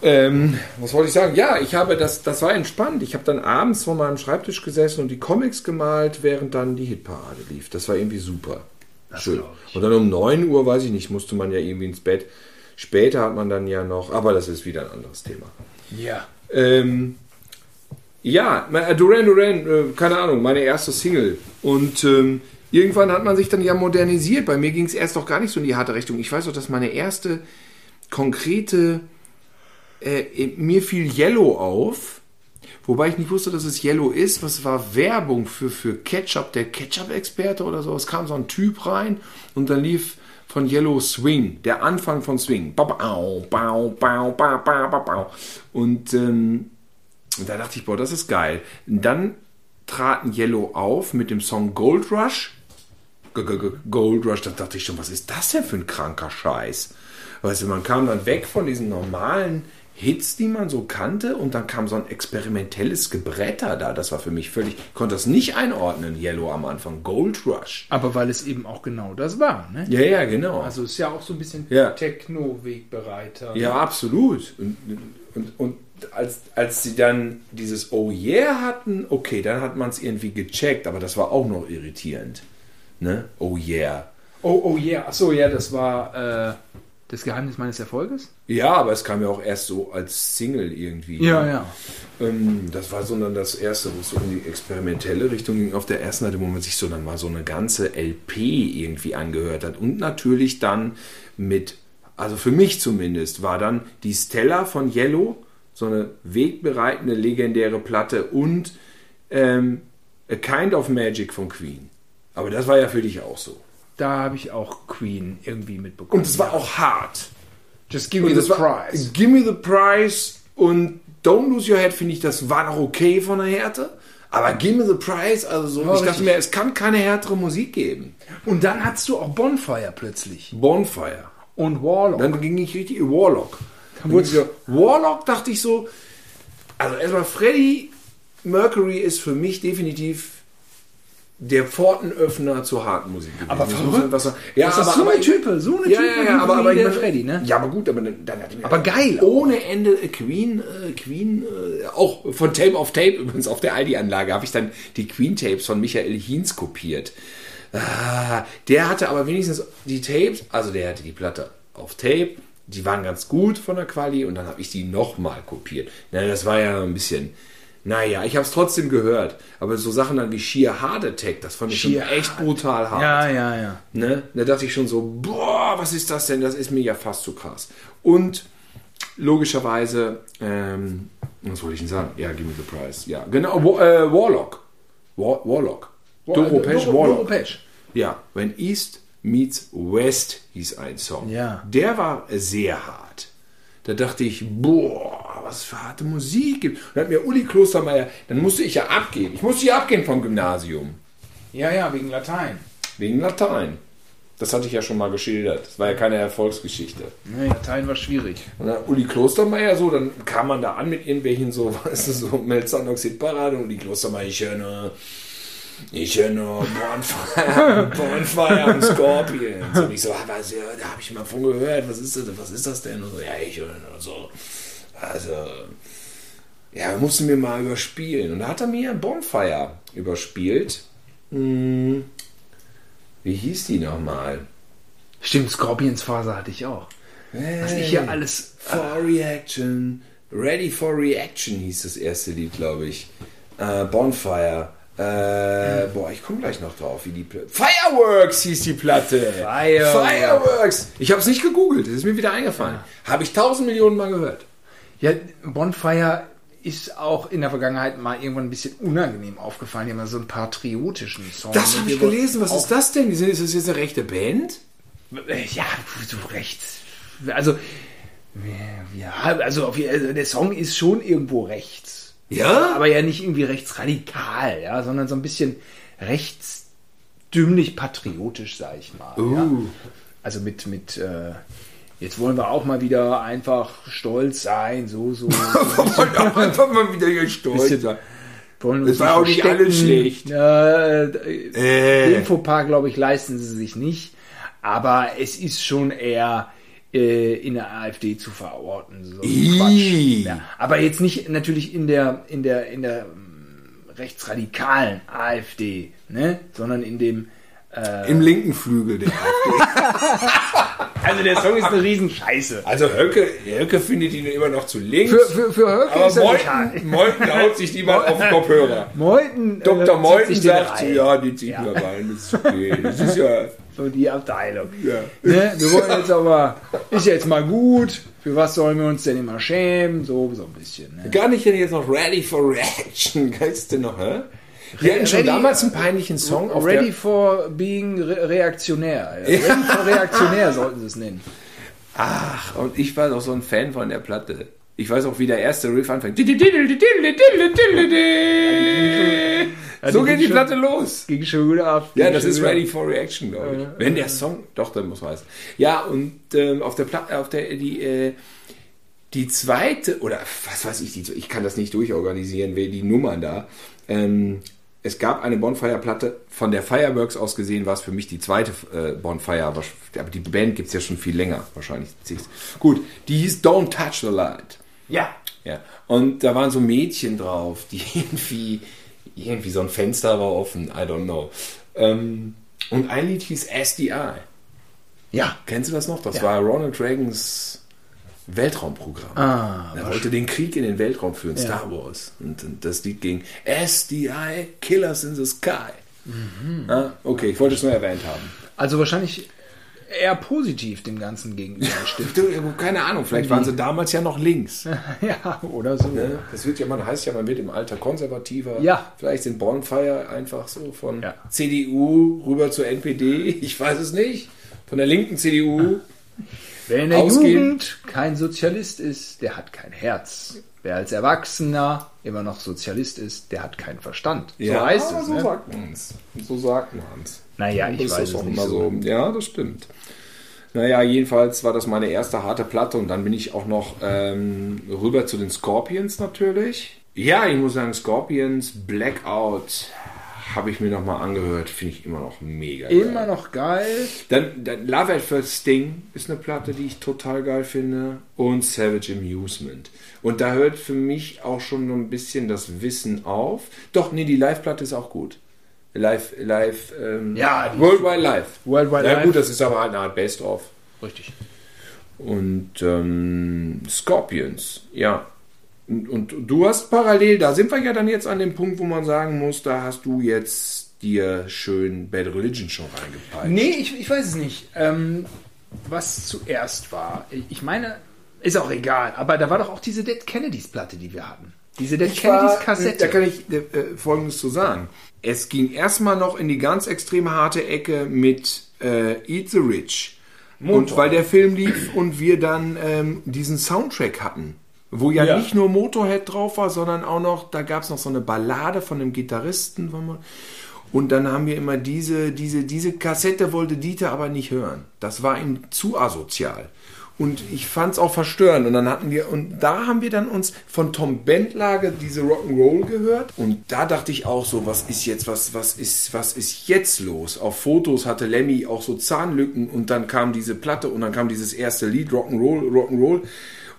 ähm, was wollte ich sagen? Ja, ich habe das, das war entspannt. Ich habe dann abends vor meinem Schreibtisch gesessen und die Comics gemalt, während dann die Hitparade lief. Das war irgendwie super. Schön. glaub ich. Und dann um 9 Uhr, weiß ich nicht, musste man ja irgendwie ins Bett. Später hat man dann ja noch, aber das ist wieder ein anderes Thema. Ja. Ähm, ja, äh, Duran Duran, äh, keine Ahnung, meine erste Single. Und ähm, irgendwann hat man sich dann ja modernisiert. Bei mir ging es erst doch gar nicht so in die harte Richtung. Ich weiß doch, dass meine erste konkrete, äh, mir fiel Yellow auf, wobei ich nicht wusste, dass es Yellow ist. Was war Werbung für, für Ketchup, der Ketchup-Experte oder so. Es kam so ein Typ rein und dann lief von Yellow Swing, der Anfang von Swing. Ähm, und da dachte ich, boah, das ist geil. Dann traten Yellow auf mit dem Song Gold Rush. Gold Rush, da dachte ich schon, was ist das denn für ein kranker Scheiß? Weißt du, man kam dann weg von diesen normalen Hits, die man so kannte, und dann kam so ein experimentelles Gebretter da. Das war für mich völlig, ich konnte das nicht einordnen, Yellow am Anfang. Gold Rush. Aber weil es eben auch genau das war. Ne? Ja, ja, genau. Also ist ja auch so ein bisschen Ja. Techno-Wegbereiter. Ja, absolut. Und, und, und als, als sie dann dieses Oh yeah hatten, okay, dann hat man es irgendwie gecheckt, aber das war auch noch irritierend. Ne? Oh yeah. Oh, oh yeah. Achso, ja, das war äh, das Geheimnis meines Erfolges? Ja, aber es kam ja auch erst so als Single irgendwie. Ja, ne? ja. Ähm, das war so dann das erste, wo es so in die experimentelle Richtung ging. Auf der ersten Seite, wo man sich so dann mal so eine ganze LP irgendwie angehört hat. Und natürlich dann mit, also für mich zumindest, war dann die Stella von Yellow, so eine wegbereitende, legendäre Platte und ähm, A Kind of Magic von Queen. Aber das war ja für dich auch so. Da habe ich auch Queen irgendwie mitbekommen. Und es war auch hart. Just give me the prize. Give me the prize und Don't Lose Your Head finde ich, das war noch okay von der Härte. Aber Give me the prize, also so, Ja, ich dachte richtig. mir, es kann keine härtere Musik geben. Und dann hattest du auch Bonfire plötzlich. Bonfire. Und Warlock. Dann ging ich richtig Warlock. Wurde Warlock dachte ich so, also erstmal Freddie Mercury ist für mich definitiv der Pfortenöffner zur harten Musik. gewesen. Aber verrückt. sagen. Ja, Das aber, so eine Type, so eine ja, Type ja, ja, aber, aber ich Freddy, ne? Ja, aber gut, aber dann, dann hat Aber geil auch. ohne Ende äh, Queen, äh, Queen, äh, auch von Tape auf Tape übrigens auf der Aldi-Anlage habe ich dann die Queen-Tapes von Michael Hiens kopiert. Ah, der hatte aber wenigstens die Tapes, also der hatte die Platte auf Tape, die waren ganz gut von der Quali und dann habe ich die nochmal kopiert. Na, das war ja ein bisschen, naja, ich habe es trotzdem gehört, aber so Sachen dann wie Sheer Heart Attack, das fand ich schon Sheer echt brutal hart. Ja, ja, ja. Ne? Da dachte ich schon so, boah, was ist das denn? Das ist mir ja fast zu krass. Und logischerweise, ähm, was wollte ich denn sagen? Ja, give me the price. Ja, genau, Wa- äh, Warlock. War, Warlock. Doro Pesch, Doro- Doro Warlock. Pesch. Ja, wenn East meets West hieß ein Song. Ja. Der war sehr hart. Da dachte ich, boah, was für harte Musik gibt. Und dann hat mir Uli Klostermeier, dann musste ich ja abgehen. Ich musste ja abgehen vom Gymnasium. Ja, ja, wegen Latein. Wegen Latein. Das hatte ich ja schon mal geschildert. Das war ja keine Erfolgsgeschichte. Nee, Latein war schwierig. Und dann Uli Klostermeier so, dann kam man da an mit irgendwelchen so, *laughs* weißt du, so Melzonoxid-Parade und Uli Klostermeier, ich höre nur, ich höre nur Bonfire, *laughs* Bonfire und Scorpions. Und ich so, ah, was, ja, da habe ich mal von gehört, was ist das, was ist das denn? Und so, ja, ich höre nur so. Also, ja, wir mussten mir mal überspielen. Und da hat er mir Bonfire überspielt. Hm, wie hieß die nochmal? Stimmt, Scorpions Phase hatte ich auch. Was ich hier alles. For Reaction. Ready for Reaction hieß das erste Lied, glaube ich. Äh, Bonfire. Äh, boah, ich komme gleich noch drauf, wie die Platte. Fireworks hieß die Platte. Fireworks. Fireworks. Ich habe es nicht gegoogelt, das ist mir wieder eingefallen. Habe ich tausend Millionen Mal gehört. Ja, Bonfire ist auch in der Vergangenheit mal irgendwann ein bisschen unangenehm aufgefallen. Die haben so einen patriotischen Song. Das habe ich gelesen. Was ist das denn? Ist das jetzt eine rechte Band? Ja, so recht. Also, ja, also der Song ist schon irgendwo rechts. Ja? Aber ja nicht irgendwie rechtsradikal, ja, sondern so ein bisschen rechtsdümmlich patriotisch, sag ich mal. Ja. Uh. Also mit, mit, äh, jetzt wollen wir auch mal wieder einfach stolz sein, so, so. *laughs* einfach mal wieder hier stolz Bisschen- sein. wollen Das war auch nicht alles schlecht. Äh, Äh. Den Fauxpas, glaube ich, leisten sie sich nicht. Aber es ist schon eher äh, in der AfD zu verorten. So. Ja. Aber jetzt nicht natürlich in der, in der, in der mm, rechtsradikalen AfD, ne? sondern in dem. Äh, Im linken Flügel der *laughs* AfD. also der Song ist eine Riesenscheiße. Also Höcke, Höcke findet ihn immer noch zu links. Für, für, für Höcke aber ist er Meuthen, total. *laughs* Meuthen haut sich die mal auf den Kopfhörer. *laughs* Meuthen, äh, Dr. zieht Meuthen sagt, rein. ja, die zieht Ja. mir rein, das ist okay. Das ist ja, So die Abteilung. ja. Ne? Wir wollen jetzt aber, ist jetzt mal gut, für was sollen wir uns denn immer schämen? So, so ein bisschen. Ne? Gar nicht jetzt noch Ready for Reaction. Geilst du noch, hä? Wir hatten schon Ready- damals einen peinlichen Song auf Ready for being re reaktionär. Ja. Ready for reaktionär sollten sie es nennen. Ach, und ich war doch so ein Fan von der Platte. Ich weiß auch, wie der erste Riff anfängt. So geht die Platte los. Ging schon gut ab. Ja, das ist. Ready for Reaction, glaube ich. Wenn der Song, doch, dann muss heißen. Ja, und ähm, auf der Platte, auf der, die, äh, die zweite, oder was weiß ich, die, ich kann das nicht durchorganisieren, die Nummern da. Ähm, es gab eine Bonfire-Platte, von der Fireworks aus gesehen war es für mich die zweite äh, Bonfire, aber die Band gibt es ja schon viel länger, wahrscheinlich. Gut, die hieß Don't Touch the Light. Ja. Ja. Und da waren so Mädchen drauf, die *laughs* irgendwie, irgendwie so ein Fenster war offen, I don't know. Ähm, und ein Lied hieß SDI. Ja. Kennst du das noch? Das Ja. war Ronald Reagans Weltraumprogramm. Ah, er wollte den Krieg in den Weltraum führen, Star Wars. Und, und das Lied ging SDI, Killers in the Sky. Mhm. Ah, okay, ich wollte es nur erwähnt haben. Also wahrscheinlich eher positiv dem Ganzen gegenüber *laughs* gestimmt. Du, Keine Ahnung, vielleicht waren sie damals ja noch links. *laughs* ja, oder so. Das wird ja, man heißt ja, man wird im Alter konservativer. Ja. Vielleicht sind Bonfire einfach so von Ja. CDU rüber zur NPD. *laughs* Ich weiß es nicht. Von der linken CDU. Wer in der Ausgehen. Jugend kein Sozialist ist, der hat kein Herz. Wer als Erwachsener immer noch Sozialist ist, der hat keinen Verstand. So heißt es. so Ne? sagt man es. So sagt man es. Naja, ich Das weiß ist es auch nicht immer so. so. Ja, das stimmt. Naja, jedenfalls war das meine erste harte Platte und dann bin ich auch noch ähm, rüber zu den Scorpions natürlich. Ja, ich muss sagen, Scorpions Blackout habe ich mir nochmal angehört, finde ich immer noch mega geil. Immer noch geil. Dann, dann Love at First Sting ist eine Platte, die ich total geil finde. Und Savage Amusement. Und da hört für mich auch schon so ein bisschen das Wissen auf. Doch, nee, die Live-Platte ist auch gut. Live, live, ähm, Ja, Worldwide Live. Worldwide ja, Live. gut, das ist aber halt eine Art Best-of. Richtig. Und ähm, Scorpions, ja. Und, und du hast parallel, da sind wir ja dann jetzt an dem Punkt, wo man sagen muss, da hast du jetzt dir schön Bad Religion schon reingepeitscht. Nee, ich, ich weiß es nicht. Ähm, was zuerst war. Ich meine, ist auch egal, aber da war doch auch diese Dead Kennedys Platte, die wir hatten. Diese Dead Ich Kennedys war- Kassette. Da kann ich äh, Folgendes zu sagen. Es ging erstmal noch in die ganz extrem harte Ecke mit äh, Eat the Rich. Und weil der Film lief und wir dann ähm, diesen Soundtrack hatten, wo ja, Ja. nicht nur Motorhead drauf war, sondern auch noch, da gab es noch so eine Ballade von einem Gitarristen. Und dann haben wir immer diese, diese, diese Kassette wollte Dieter aber nicht hören. Das war ihm zu asozial. Und ich fand es auch verstörend. Und dann hatten wir, und da haben wir dann uns von Tom Bentlage diese Rock'n'Roll gehört. Und da dachte ich auch so, was ist jetzt, was, was ist, was ist jetzt los? Auf Fotos hatte Lemmy auch so Zahnlücken und dann kam diese Platte und dann kam dieses erste Lied, Rock'n'Roll, Rock'n'Roll,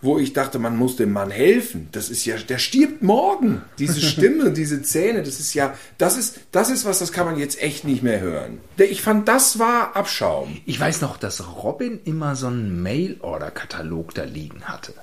wo ich dachte, man muss dem Mann helfen. Das ist ja, der stirbt morgen. Diese *laughs* Stimme, diese Zähne, das ist ja, das ist, das ist was, das kann man jetzt echt nicht mehr hören. Der- Ich fand, das war Abschaum. Ich weiß noch, dass Robin immer so einen Mail-Order-Katalog da liegen hatte.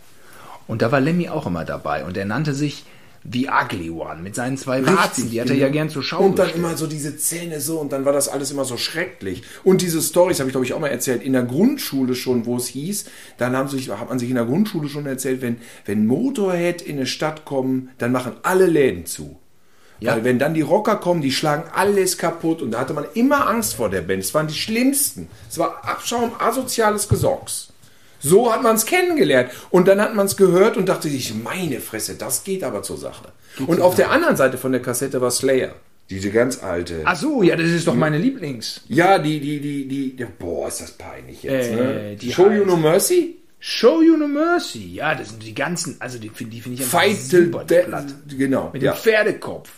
Und da war Lemmy auch immer dabei. Und er nannte sich The Ugly One mit seinen zwei Warzen. Die hat er ja gern zur Schau Und dann gestellt. immer so diese Zähne so und dann war das alles immer so schrecklich. Und diese Stories habe ich glaube ich auch mal erzählt in der Grundschule schon, wo es hieß, dann haben sich, hat man sich in der Grundschule schon erzählt, wenn, wenn Motorhead in eine Stadt kommen, dann machen alle Läden zu. Ja. Weil wenn dann die Rocker kommen, die schlagen alles kaputt und da hatte man immer Angst vor der Band. Es waren die schlimmsten. Es war Abschaum, asoziales Gesocks. So hat man es kennengelernt. Und dann hat man es gehört und dachte sich, meine Fresse, das geht aber zur Sache. und auf der anderen Seite von der Kassette war Slayer. Diese ganz alte. Ach so, ja, das ist doch meine Lieblings. Ja, die, die, die, die, die boah, ist das peinlich jetzt, Äh, ne? die Show You heißt- No Mercy? Show You No Mercy. Ja, das sind die ganzen, also die, finde die finde ich einfach Fight super platt. Genau. Mit ja. dem Pferdekopf.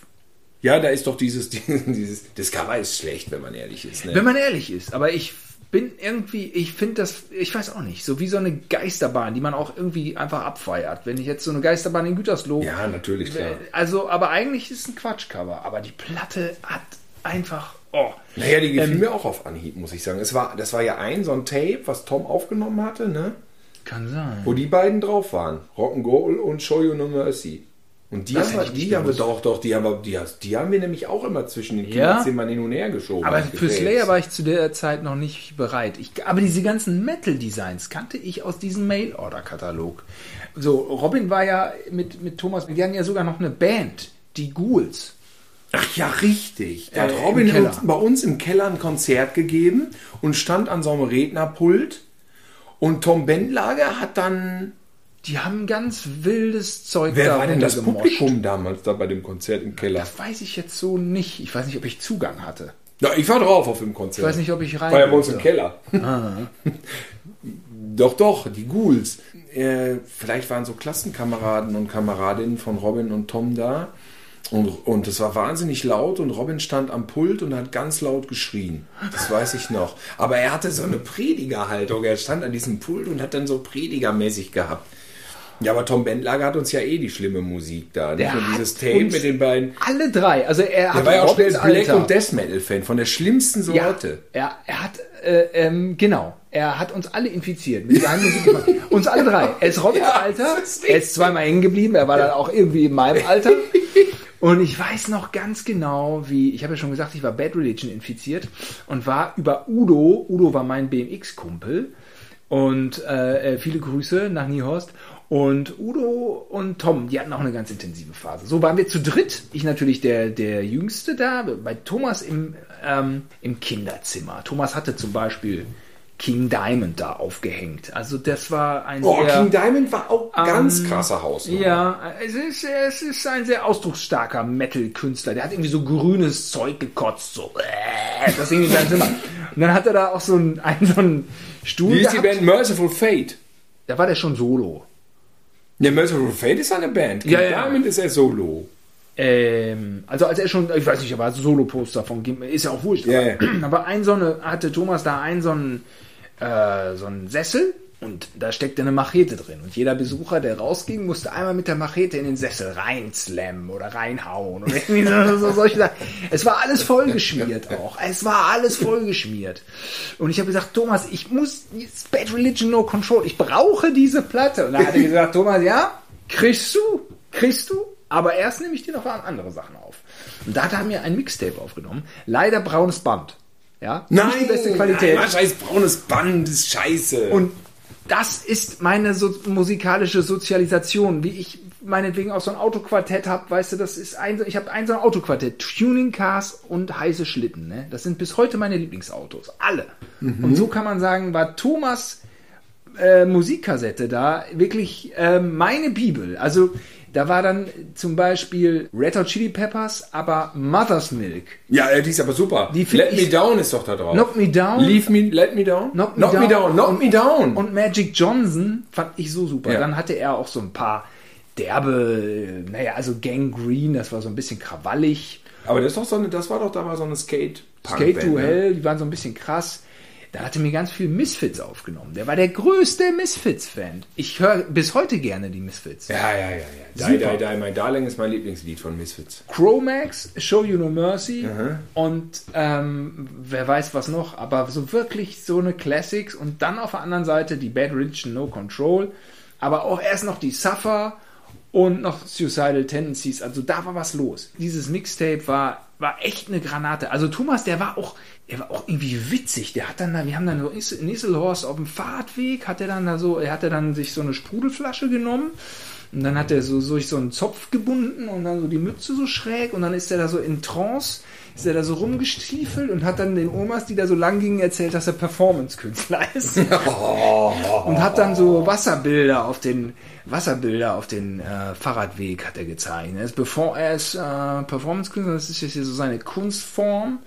ja, da ist doch dieses, *laughs* dieses, das Cover ist schlecht, wenn man ehrlich ist, ne? Wenn man ehrlich ist, aber ich bin irgendwie, ich finde das, ich weiß auch nicht, so wie so eine Geisterbahn, die man auch irgendwie einfach abfeiert. Wenn ich jetzt so eine Geisterbahn in Gütersloh. Ja, natürlich, klar. Also, aber eigentlich ist es ein Quatschcover. Aber die Platte hat einfach, oh. Naja, die gefiel Ähm, mir auch auf Anhieb, muss ich sagen. Es war, das war ja ein so ein Tape, was Tom aufgenommen hatte, ne? Kann sein. Wo die beiden drauf waren. Rock'n'Roll und Show You No Mercy. Und die, Das haben wir, die haben wir doch, doch, die haben wir, die, die haben wir nämlich auch immer zwischen den Ja? Kinderzimmern hin und her geschoben. Aber für. Slayer war ich zu der Zeit noch nicht bereit. Ich, aber diese ganzen Metal-Designs kannte ich aus diesem Mail-Order-Katalog. So, Robin war ja mit, mit Thomas, die hatten ja sogar noch eine Band, die Ghouls. Ach ja, richtig. Da Äh, hat Robin uns bei uns im Keller ein Konzert gegeben und stand an so einem Rednerpult. Und Tom Bendlager hat dann. Die haben ganz wildes Zeug Wer da war denn das runtergemoscht. Publikum damals da bei dem Konzert im Keller? Das weiß ich jetzt so nicht. Ich weiß nicht, ob ich Zugang hatte. Ja, ich war drauf auf dem Konzert. Ich weiß nicht, ob ich rein War ja bei uns im. Keller. *laughs* doch, doch, die Ghouls. Äh, vielleicht waren so Klassenkameraden und Kameradinnen von Robin und Tom da. Und, und es war wahnsinnig laut und Robin stand am Pult und hat ganz laut geschrien. Das weiß ich noch. Aber er hatte so eine Predigerhaltung. Er stand an diesem Pult und hat dann so predigermäßig gehabt. Ja, aber Tom Bendlager hat uns ja eh die schlimme Musik da. Nicht Der nur dieses Tape mit den beiden. Alle drei. Also er hat war ja auch schnell Black Alter. und Death Metal Fan von der schlimmsten Ja, Sorte. er, er hat, äh, ähm, genau, er hat uns alle infiziert mit seinem Musikgeschmack. *laughs* uns alle drei. Er ist Robins Alter, das ist er ist zweimal hängen geblieben, er war dann auch irgendwie in meinem Alter. *laughs* Und ich weiß noch ganz genau, wie, ich habe ja schon gesagt, ich war Bad Religion infiziert und war über Udo, Udo war mein BMX-Kumpel und äh, äh, viele Grüße nach Niehorst. Und Udo und Tom, die hatten auch eine ganz intensive Phase. So waren wir zu dritt. Ich natürlich der, der Jüngste da, bei Thomas im, ähm, im Kinderzimmer. Thomas hatte zum Beispiel King Diamond da aufgehängt. Also das war ein Oh, sehr... King Diamond war auch ganz Ähm, krasser Haus. Ja, es ist, es ist ein sehr ausdrucksstarker Metal-Künstler. Der hat irgendwie so grünes Zeug gekotzt, so. das Ding in seinem Zimmer. *laughs* Und dann hat er da auch so einen, einen, so einen Stuhl Wie ist die. Band Merciful Fate? Da war der schon solo. Ja, Merciful Fate ist eine Band. Ja, King ja. Diamond ist er solo. Ähm, also als er schon, ich weiß nicht, aber als Solo-Poster von Gim- ist ja auch wurscht. Ja, ja. *clears throat* Aber ein so eine, hatte Thomas da einen so einen, äh, so einen Sessel und da steckte eine Machete drin. Und jeder Besucher, der rausging, musste einmal mit der Machete in den Sessel reinslammen oder reinhauen oder irgendwie so, so solche Sachen. Es war alles vollgeschmiert auch. Es war alles vollgeschmiert. Und ich habe gesagt, Thomas, ich muss, Bad Religion No Control, ich brauche diese Platte. Und da hat er gesagt, Thomas, ja, kriegst du, kriegst du, aber erst nehme ich dir noch andere Sachen auf. Und da hat er mir ein Mixtape aufgenommen. Leider braunes Band. Ja, nicht die beste Qualität. Nein, scheiß braunes Band ist scheiße. Und das ist meine so musikalische Sozialisation, wie ich meinetwegen auch so ein Autoquartett habe, weißt du, das ist ein, ich habe ein so ein Autoquartett, Tuning Cars und heiße Schlitten, ne? Das sind bis heute meine Lieblingsautos, alle. Und so kann man sagen, war Thomas äh, Musikkassette da wirklich äh, meine Bibel. Also da war dann zum Beispiel Red Hot Chili Peppers, aber Mother's Milk, ja, äh, die ist aber super. Die Let Me Down ist doch da drauf. Knock Me Down, Leave Me, Let Me Down. Knock Me Down. Me Down. Knock Me Down. Und Magic Johnson fand ich so super. Ja. Dann hatte er auch so ein paar derbe, naja, also Gang Green, das war so ein bisschen krawallig. aber das ist doch so eine, das war doch damals so eine Skate Skate to ne? Die waren so ein bisschen krass. Da hatte mir ganz viel Misfits aufgenommen. Der war der größte Misfits-Fan. Ich höre bis heute gerne die Misfits. Ja, ja, ja, ja. Die, Super. die, die, mein Darling ist mein Lieblingslied von Misfits. Chromax, Show You No Mercy und ähm, wer weiß was noch, aber so wirklich so eine Classics und dann auf der anderen Seite die Bad Religion No Control, aber auch erst noch die Suffer und noch Suicidal Tendencies, also da war was los. Dieses Mixtape war, war echt eine Granate. Also Thomas, der war auch, der war auch irgendwie witzig. Der hat dann da, wir haben dann so Isselhorst auf dem Fahrradweg, hat er dann da so, er hatte dann sich so eine Sprudelflasche genommen und dann hat er so so durch so einen Zopf gebunden und dann so die Mütze so schräg und dann ist er da so in Trance, ist er da so rumgestiefelt und hat dann den Omas, die da so lang gingen, erzählt, dass er Performance-Künstler ist. *laughs* und hat dann so Wasserbilder auf den Wasserbilder auf den äh, Fahrradweg hat er gezeichnet. Bevor er ist äh, Performance-Künstler, das ist jetzt hier so seine Kunstform.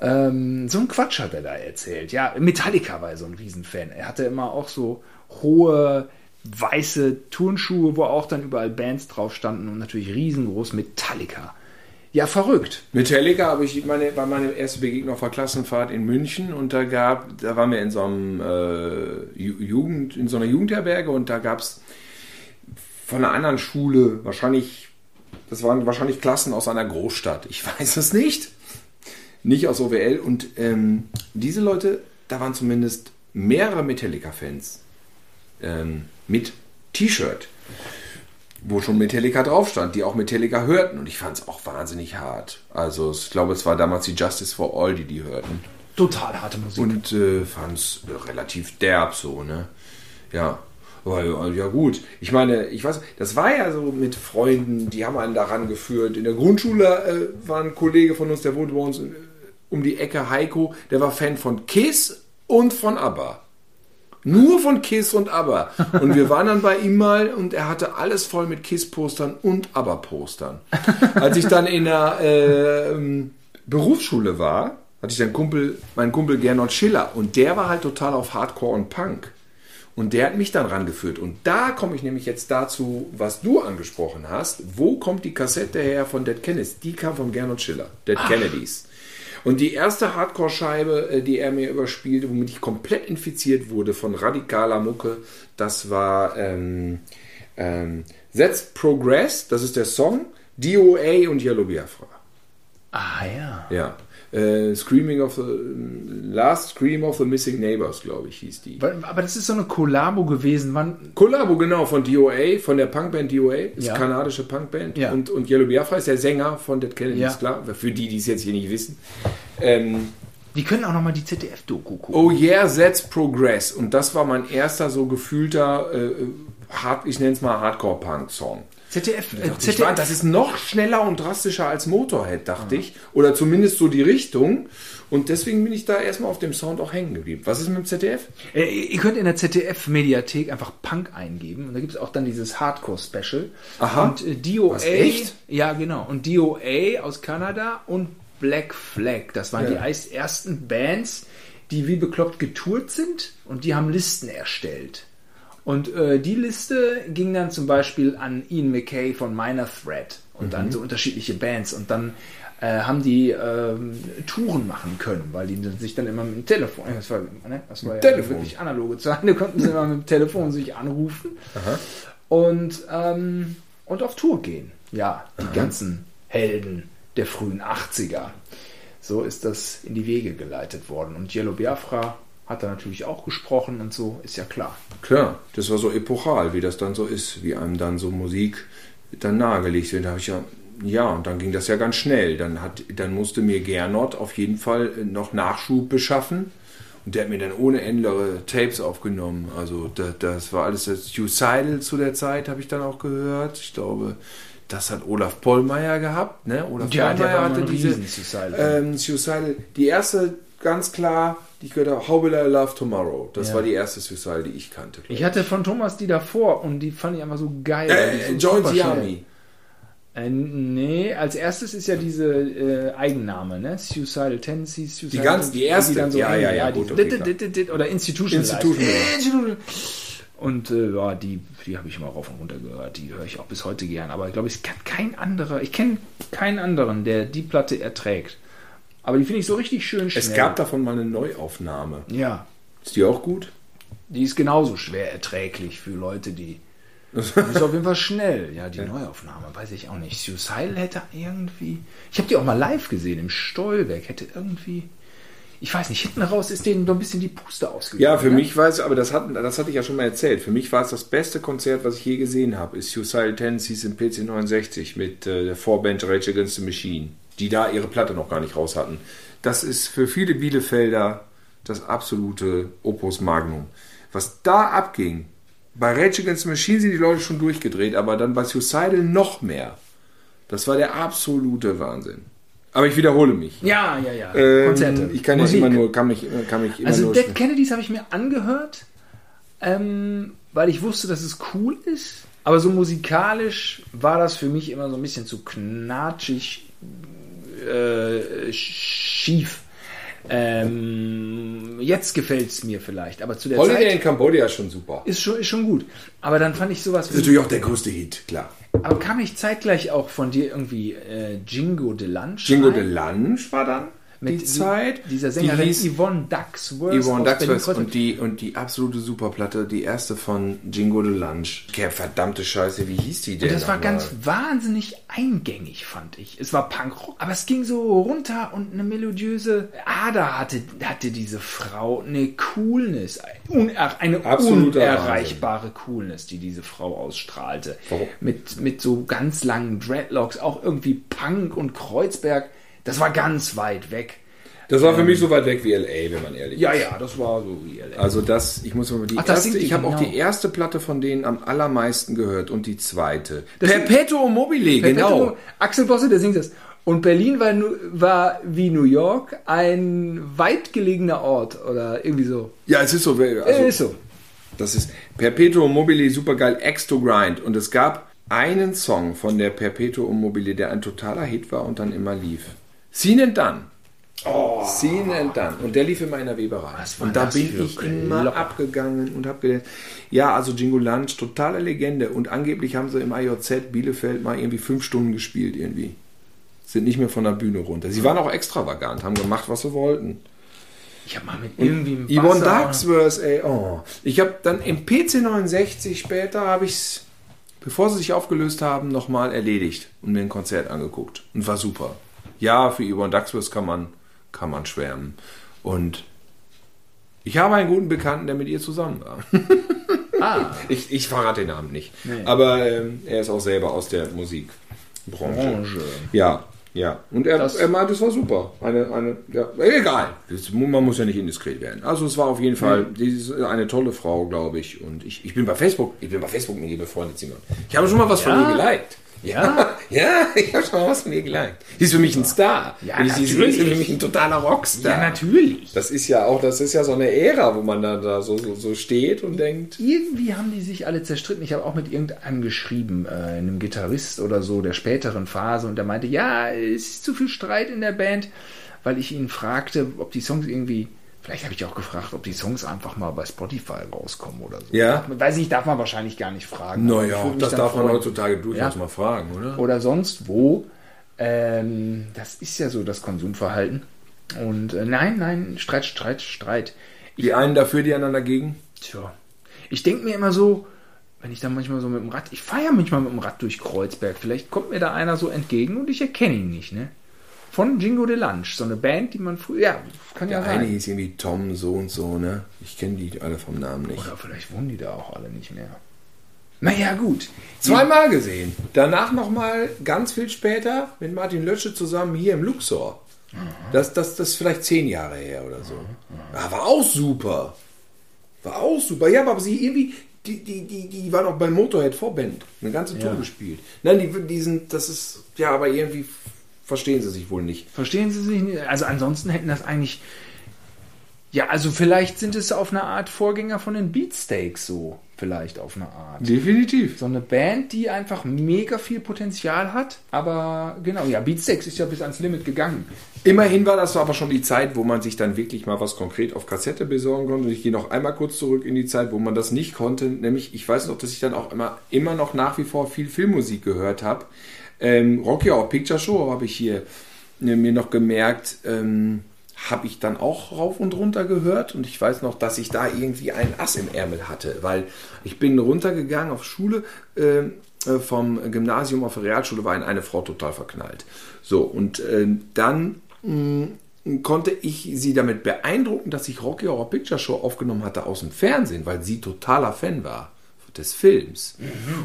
Ähm, so ein Quatsch hat er da erzählt. Ja, Metallica war so ein Riesenfan. Er hatte immer auch so hohe weiße Turnschuhe, wo auch dann überall Bands drauf standen und natürlich riesengroß Metallica. Ja, verrückt. Metallica habe ich meine, war meine erste Begegnung auf der Klassenfahrt in München und da gab, da waren wir in so einem äh, Ju- Jugend, in so einer Jugendherberge und da gab es von einer anderen Schule wahrscheinlich, das waren wahrscheinlich Klassen aus einer Großstadt. Ich *laughs* weiß es nicht. Nicht aus OWL und ähm, diese Leute, da waren zumindest mehrere Metallica-Fans ähm, mit T-Shirt wo schon Metallica drauf stand, die auch Metallica hörten. Und ich fand es auch wahnsinnig hart. Also ich glaube, es war damals die Justice for All, die die hörten. Total harte Musik. Und äh, fand es relativ derb so, ne? Ja. Aber ja, ja gut, ich meine, ich weiß, das war ja so mit Freunden, die haben einen daran geführt. In der Grundschule äh, war ein Kollege von uns, der wohnte bei uns äh, um die Ecke, Heiko, der war Fan von Kiss und von ABBA. Nur von Kiss und ABBA. Und wir waren dann bei ihm mal und er hatte alles voll mit Kiss-Postern und ABBA-Postern. Als ich dann in der äh, ähm, Berufsschule war, hatte ich dann Kumpel, meinen Kumpel Gernot Schiller und der war halt total auf Hardcore und Punk. Und der hat mich dann rangeführt. Und da komme ich nämlich jetzt dazu, was du angesprochen hast. Wo kommt die Kassette her von Dead Kennedys? Die kam von Gernot Schiller, Dead Kennedys. Und die erste Hardcore-Scheibe, äh, die er mir überspielte, womit ich komplett infiziert wurde von radikaler Mucke, das war ähm, ähm, That's Progress, das ist der Song, DOA und Yellow Biafra. ah ja. Ja. Äh, Screaming of the Last Scream of the Missing Neighbors, glaube ich, hieß die. Aber das ist so eine Kollabo gewesen. Wann, Kollabo, genau, von DOA, von der Punkband DOA, ist Ja. kanadische Punkband. Ja. Und, und Yellow Biafra ist der Sänger von Dead Kennedys, Ja. klar. Für die, die es jetzt hier nicht wissen. Ähm, die können auch noch mal die ZDF-Doku gucken. oh yeah, that's progress. Und das war mein erster so gefühlter, äh, hard, ich nenne es mal Hardcore-Punk-Song. ZDF, äh, Ich war, ZDF, das ist noch schneller und drastischer als Motorhead, dachte ich. Oder zumindest so die Richtung. Und deswegen bin ich da erstmal auf dem Sound auch hängen geblieben. Was ist mit dem ZDF? Äh, ihr könnt in der ZDF-Mediathek einfach Punk eingeben und da gibt es auch dann dieses Hardcore-Special. Aha. Und äh, DOA. Was, echt? Ja, genau. Und DOA aus Kanada und Black Flag. Das waren Ja. die ersten Bands, die wie bekloppt getourt sind und die haben Listen erstellt. Und äh, die Liste ging dann zum Beispiel an Ian McKay von Minor Threat und dann so unterschiedliche Bands. Und dann äh, haben die ähm, Touren machen können, weil die sich dann immer mit dem Telefon, das war, ne, das war ja Telefon. wirklich analoge Zeiten, da konnten sie immer mit dem Telefon sich anrufen und, ähm, und auf Tour gehen. Ja, die ganzen Helden der frühen 80er. So ist das in die Wege geleitet worden. Und Yellow Biafra hat da natürlich auch gesprochen und so, ist ja klar. Klar, das war so epochal, wie das dann so ist, wie einem dann so Musik dann nahegelegt wird. Da habe ich ja, ja, und dann ging das ja ganz schnell. Dann, hat, dann musste mir Gernot auf jeden Fall noch Nachschub beschaffen. Und der hat mir dann ohne Ende Tapes aufgenommen. Also das, das war alles das Suicidal zu der Zeit, habe ich dann auch gehört. Ich glaube, das hat Olaf Pollmeier gehabt. Ne? Olaf Pollmeier hatte diese ähm, Suicidal. Die erste, ganz klar, die ich gehört habe, How Will I Love Tomorrow. Das Ja. war die erste Suicidal, die ich kannte. Ich hatte von Thomas die davor und die fand ich einfach so geil. Äh, die super the Army. Äh, nee, als erstes ist ja diese äh, Eigenname, ne? Suicidal Tendencies, Suicidal ganz- die erste. dann so Ja, ja, ja, die- gut, okay, oder Institution. Institution. Und äh, ja, die, die habe ich immer rauf und runter gehört. Die höre ich auch bis heute gern. Aber ich glaube, es kann kein anderer, ich kenne keinen anderen, der die Platte erträgt. Aber die finde ich so richtig schön schnell. Es gab davon mal eine Neuaufnahme. Ja, Ist die auch gut? die ist genauso schwer erträglich für Leute, die. Ist auf jeden Fall schnell. Ja, die Neuaufnahme, weiß ich auch nicht. Suicidal hätte irgendwie. Ich habe die auch mal live gesehen im Stolberg. Hätte irgendwie. Ich weiß nicht, hinten raus ist denen doch ein bisschen die Puste ausgegangen. Ja, für ne? mich war es, aber das, hat, das hatte ich ja schon mal erzählt. Für mich war es das beste Konzert, was ich je gesehen habe. Ist Suicidal Tendencies im PC69 mit äh, der Vorband Rage Against the Machine, die da ihre Platte noch gar nicht raus hatten. Das ist für viele Bielefelder das absolute Opus Magnum. Was da abging, bei Rage Against the Machine sind die Leute schon durchgedreht, aber dann bei Suicidal noch mehr. Das war der absolute Wahnsinn. Aber ich wiederhole mich. Ja, ja, ja. Ähm, Konzerte. Ich kann Musik. immer nur, kann mich, kann mich immer Also nur. Dead Kennedys habe ich mir angehört, ähm, weil ich wusste, dass es cool ist. Aber so musikalisch war das für mich immer so ein bisschen zu knatschig, äh, schief. Ähm, jetzt gefällt es mir vielleicht, aber zu der Holiday in Zeit Cambodia ist schon super. ist schon, ist schon gut. Aber dann fand ich sowas ist natürlich auch der größte Hit, klar. Aber kam nicht zeitgleich auch von dir irgendwie äh, Jingo de Lunch? Jingo rein? de Lunch war dann die Zeit. Dieser Die Sängerin hieß Yvonne Ducksworth. Yvonne Ducksworth Berlin-Kreuzberg. und die, und die absolute Superplatte, die erste von Jingo de Lunch. Okay, verdammte Scheiße, wie hieß die denn? Und das war ganz wahnsinnig eingängig, fand ich. Es war Punkrock, aber es ging so runter und eine melodiöse Ader hatte, hatte diese Frau. Eine Coolness, uner, eine Absoluter unerreichbare Coolness, die diese Frau ausstrahlte. Warum? Mit, mit so ganz langen Dreadlocks, auch irgendwie Punk und Kreuzberg. Das war ganz weit weg. Das war für mich so weit weg wie L.A., wenn man ehrlich Ja, ist. ja, das war so wie LA. Also das, ich muss mal die Ach, erste, ich habe auch genau. die erste Platte von denen am allermeisten gehört und die zweite. Das Perpetuum mobile, genau. Axel Bosse, der singt das. Und Berlin war, war wie New York ein weit gelegener Ort oder irgendwie so. Ja, es ist so. Also, Äh, ist so. Das ist Perpetuum mobile, supergeil, X to Grind. Und es gab einen Song von der Perpetuum mobile, der ein totaler Hit war und dann immer lief. Seen and Done. Oh. Seen and Done. Und der lief immer in der Weberei. Und da bin ich immer Klopper? abgegangen und hab gedacht, ja, also Jingo Lunch, totale Legende. Und angeblich haben sie im IJZ Bielefeld mal irgendwie fünf Stunden gespielt irgendwie. Sind nicht mehr von der Bühne runter. Sie waren auch extravagant, haben gemacht, was sie wollten. Ich habe mal mit irgendwie Yvonne Ducksworth, ey, oh. Ich habe dann im PC69 später, habe ich es, bevor sie sich aufgelöst haben, nochmal erledigt und mir ein Konzert angeguckt. Und war super. Ja, für Yvonne Ducksworth kann man, kann man schwärmen. Und ich habe einen guten Bekannten, der mit ihr zusammen war. *laughs* Ah, Ich, ich verrate den Namen nicht. Nee. Aber ähm, er ist auch selber aus der Musikbranche. Branche. Ja, ja. Und er, Das- er meinte, es war super. Eine, eine, ja, egal. Das, man muss ja nicht indiskret werden. Also es war auf jeden Fall ist eine tolle Frau, glaube ich. Und ich, ich bin bei Facebook, ich bin bei Facebook mit ihr befreundet, Simon. Ich habe schon mal was von Ja? ihr geliked. Ja? Ja, *laughs* ich habe schon mal was von ihr gelernt. Sie ist für mich ein Star. Ja, Und sie, sie ist natürlich. für mich ein totaler Rockstar. Ja, natürlich. Das ist ja auch, das ist ja so eine Ära, wo man dann da so, so, so steht und denkt. Irgendwie haben die sich alle zerstritten. Ich habe auch mit irgendeinem geschrieben, äh, einem Gitarrist oder so der späteren Phase, und der meinte, ja, es ist zu viel Streit in der Band, weil ich ihn fragte, ob die Songs irgendwie. Vielleicht habe ich auch gefragt, ob die Songs einfach mal bei Spotify rauskommen oder so. Ja. Weiß ich, darf man wahrscheinlich gar nicht fragen. Ich Naja, das darf man freuen. heutzutage durchaus Ja. mal fragen, oder? oder sonst wo. Ähm, das ist ja so das Konsumverhalten. Und äh, nein, nein, Streit, Streit, Streit. Die einen dafür, die anderen dagegen. Tja, ich denke mir immer so, wenn ich dann manchmal so mit dem Rad, ich fahre ja manchmal mit dem Rad durch Kreuzberg, vielleicht kommt mir da einer so entgegen und ich erkenne ihn nicht, ne? Von Jingo de Lunch, so eine Band, die man früher, ja, kann ja Der eine sein. hieß irgendwie Tom so und so, ne? Ich kenne die alle vom Namen nicht. Oder vielleicht wohnen die da auch alle nicht mehr. Naja, gut. Zweimal gesehen. Danach nochmal ganz viel später mit Martin Lötsche zusammen hier im Luxor. Das, das, das ist vielleicht zehn Jahre her oder so. Ja, war auch super. War auch super. Ja, aber sie irgendwie, die, die, die, die waren auch bei Motorhead Vorband. Eine ganze Tour Ja. gespielt. Nein, die, die sind, das ist, ja, aber irgendwie verstehen sie sich wohl nicht. Verstehen Sie sich nicht? Also ansonsten hätten das eigentlich. Ja, also vielleicht sind es auf eine Art Vorgänger von den Beatsteaks so. Vielleicht auf eine Art. Definitiv. So eine Band, die einfach mega viel Potenzial hat. Aber genau, ja, Beatsteaks ist ja bis ans Limit gegangen. Immerhin war das aber schon die Zeit, wo man sich dann wirklich mal was konkret auf Kassette besorgen konnte. Und ich gehe noch einmal kurz zurück in die Zeit, wo man das nicht konnte. Nämlich, ich weiß noch, dass ich dann auch immer, immer noch nach wie vor viel Filmmusik gehört habe. Ähm, Rocky Horror Picture Show habe ich hier äh, mir noch gemerkt, ähm, habe ich dann auch rauf und runter gehört. Und ich weiß noch, dass ich da irgendwie einen Ass im Ärmel hatte, weil ich bin runtergegangen auf Schule. ähm, äh, vom Gymnasium auf Realschule war in eine Frau total verknallt. So, und äh, dann mh, konnte ich sie damit beeindrucken, dass ich Rocky Horror Picture Show aufgenommen hatte aus dem Fernsehen, weil sie totaler Fan war des Films.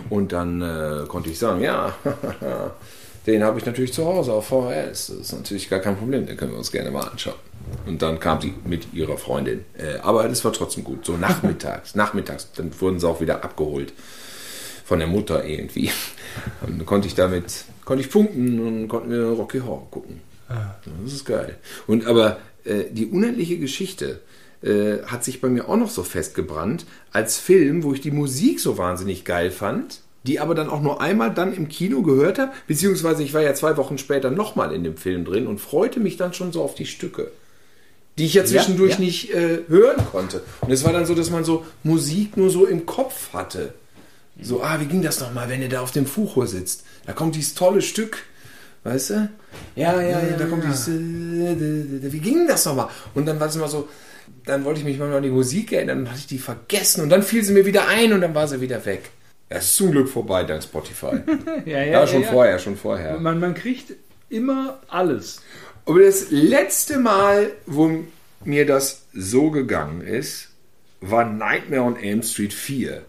Und dann äh, konnte ich sagen, ja, *laughs* den habe ich natürlich zu Hause auf VHS. Das ist natürlich gar kein Problem, den können wir uns gerne mal anschauen. Und dann kam sie mit ihrer Freundin. Äh, aber das war trotzdem gut. So nachmittags, *laughs* nachmittags, dann wurden sie auch wieder abgeholt von der Mutter irgendwie. *laughs* Und dann konnte ich damit, konnte ich punkten und konnten wir Rocky Horror gucken. Das ist geil. Und aber äh, die unendliche Geschichte äh, hat sich bei mir auch noch so festgebrannt als Film, wo ich die Musik so wahnsinnig geil fand, die aber dann auch nur einmal dann im Kino gehört habe, beziehungsweise ich war ja zwei Wochen später nochmal in dem Film drin und freute mich dann schon so auf die Stücke die ich ja zwischendurch ja. nicht äh, hören konnte. Und es war dann so, dass man so Musik nur so im Kopf hatte. So, ah, wie ging das nochmal, wenn ihr da auf dem Fuchur sitzt? Da kommt dieses tolle Stück, weißt du? Ja, ja, da kommt dieses, äh, wie ging das nochmal? Und dann war es immer so, dann wollte ich mich mal an die Musik erinnern, dann hatte ich die vergessen und dann fiel sie mir wieder ein und dann war sie wieder weg. Ja, es ist zum Glück vorbei, dank Spotify. *laughs* Ja, ja, schon vorher, schon vorher. Man, man kriegt immer alles. Aber das letzte Mal, wo mir das so gegangen ist, war Nightmare on Elm Street 4.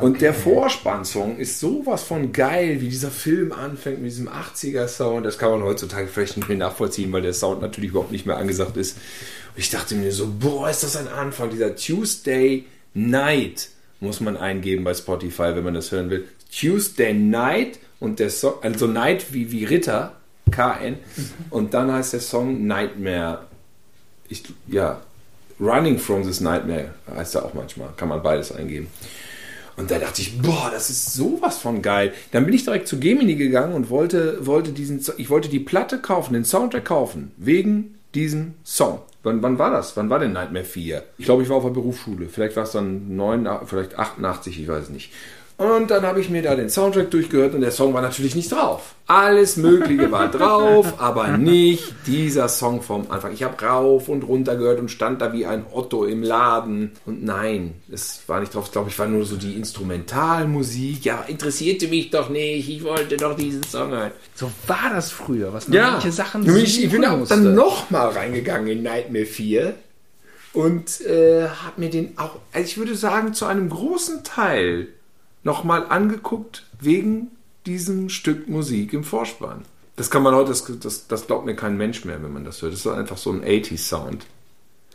Und der Vorspannsong ist sowas von geil, wie dieser Film anfängt mit diesem 80er-Sound. Das kann man heutzutage vielleicht nicht mehr nachvollziehen, weil der Sound natürlich überhaupt nicht mehr angesagt ist. Und ich dachte mir so, boah, ist das ein Anfang. Dieser Tuesday Night muss man eingeben bei Spotify, wenn man das hören will. Tuesday Night und der Song, also Night wie, wie Ritter, KN. Und dann heißt der Song Nightmare. Ich, ja, Running from this Nightmare heißt er auch manchmal. Kann man beides eingeben. Und da dachte ich, boah, das ist sowas von geil. Dann bin ich direkt zu Gemini gegangen und wollte, wollte diesen, ich wollte die Platte kaufen, den Soundtrack kaufen, wegen diesem Song. Wann, wann war das? Wann war denn Nightmare 4? Ich glaube, ich war auf der Berufsschule. Vielleicht war es dann 9, vielleicht 88, ich weiß nicht. Und dann habe ich mir da den Soundtrack durchgehört und der Song war natürlich nicht drauf. Alles Mögliche war drauf, *laughs* aber nicht dieser Song vom Anfang. Ich habe rauf und runter gehört und stand da wie ein Otto im Laden. Und nein, es war nicht drauf. Ich glaube, ich war nur so die Instrumentalmusik. Ja, interessierte mich doch nicht. Ich wollte doch diesen Song hören. So war das früher, was man manche Sachen ich, ich bin auch dann nochmal reingegangen in Nightmare 4 und äh, habe mir den auch, also ich würde sagen, zu einem großen Teil nochmal angeguckt wegen diesem Stück Musik im Vorspann. Das kann man heute, das, das, das glaubt mir kein Mensch mehr, wenn man das hört. Das ist einfach so ein 80s-Sound.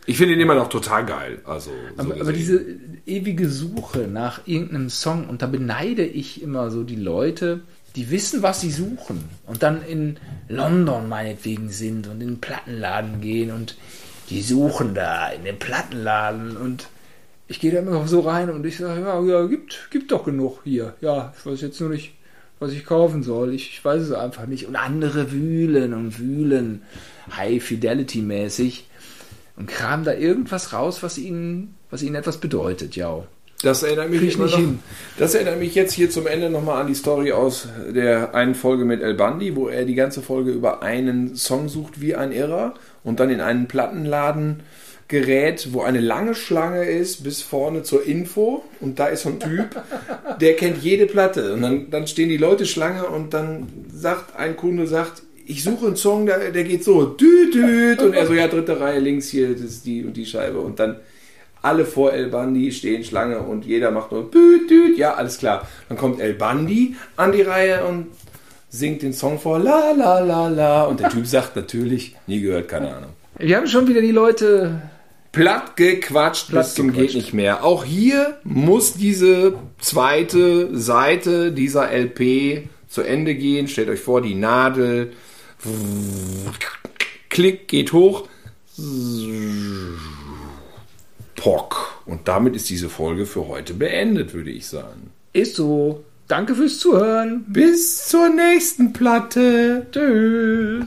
Ich finde ihn immer noch total geil. Also, so Aber, aber diese ewige Suche nach irgendeinem Song, und da beneide ich immer so die Leute, die wissen, was sie suchen und dann in London meinetwegen sind und in den Plattenladen gehen und die suchen da in den Plattenladen und ich gehe da immer so rein und ich sage, ja, ja, gibt, gibt doch genug hier. Ja, ich weiß jetzt nur nicht, was ich kaufen soll. Ich, ich weiß es einfach nicht. Und andere wühlen und wühlen, High Fidelity mäßig und kramen da irgendwas raus, was ihnen, was ihnen etwas bedeutet, ja. Das erinnert mich nicht noch, hin. Das erinnert mich jetzt hier zum Ende nochmal an die Story aus der einen Folge mit El Bandi, wo er die ganze Folge über einen Song sucht wie ein Irrer und dann in einen Plattenladen gerät, wo eine lange Schlange ist bis vorne zur Info. Und da ist so ein Typ, der kennt jede Platte. Und dann, dann stehen die Leute Schlange und dann sagt ein Kunde sagt, ich suche einen Song, der, der geht so düt, und er so ja dritte Reihe links hier, das ist die und die Scheibe. Und dann alle vor El Bandi stehen Schlange und jeder macht nur düt, ja, alles klar. Dann kommt El Bandi an die Reihe und singt den Song vor, la la la la. Und der Typ sagt natürlich, nie gehört, keine Ahnung. Wir haben schon wieder die Leute Platt gequatscht Platt bis zum gequatscht. geht nicht mehr. Auch hier muss diese zweite Seite dieser LP zu Ende gehen. Stellt euch vor, die Nadel klick geht hoch. Pock. Und damit ist diese Folge für heute beendet, würde ich sagen. Ist so. Danke fürs Zuhören. Bis zur nächsten Platte. Tschüss.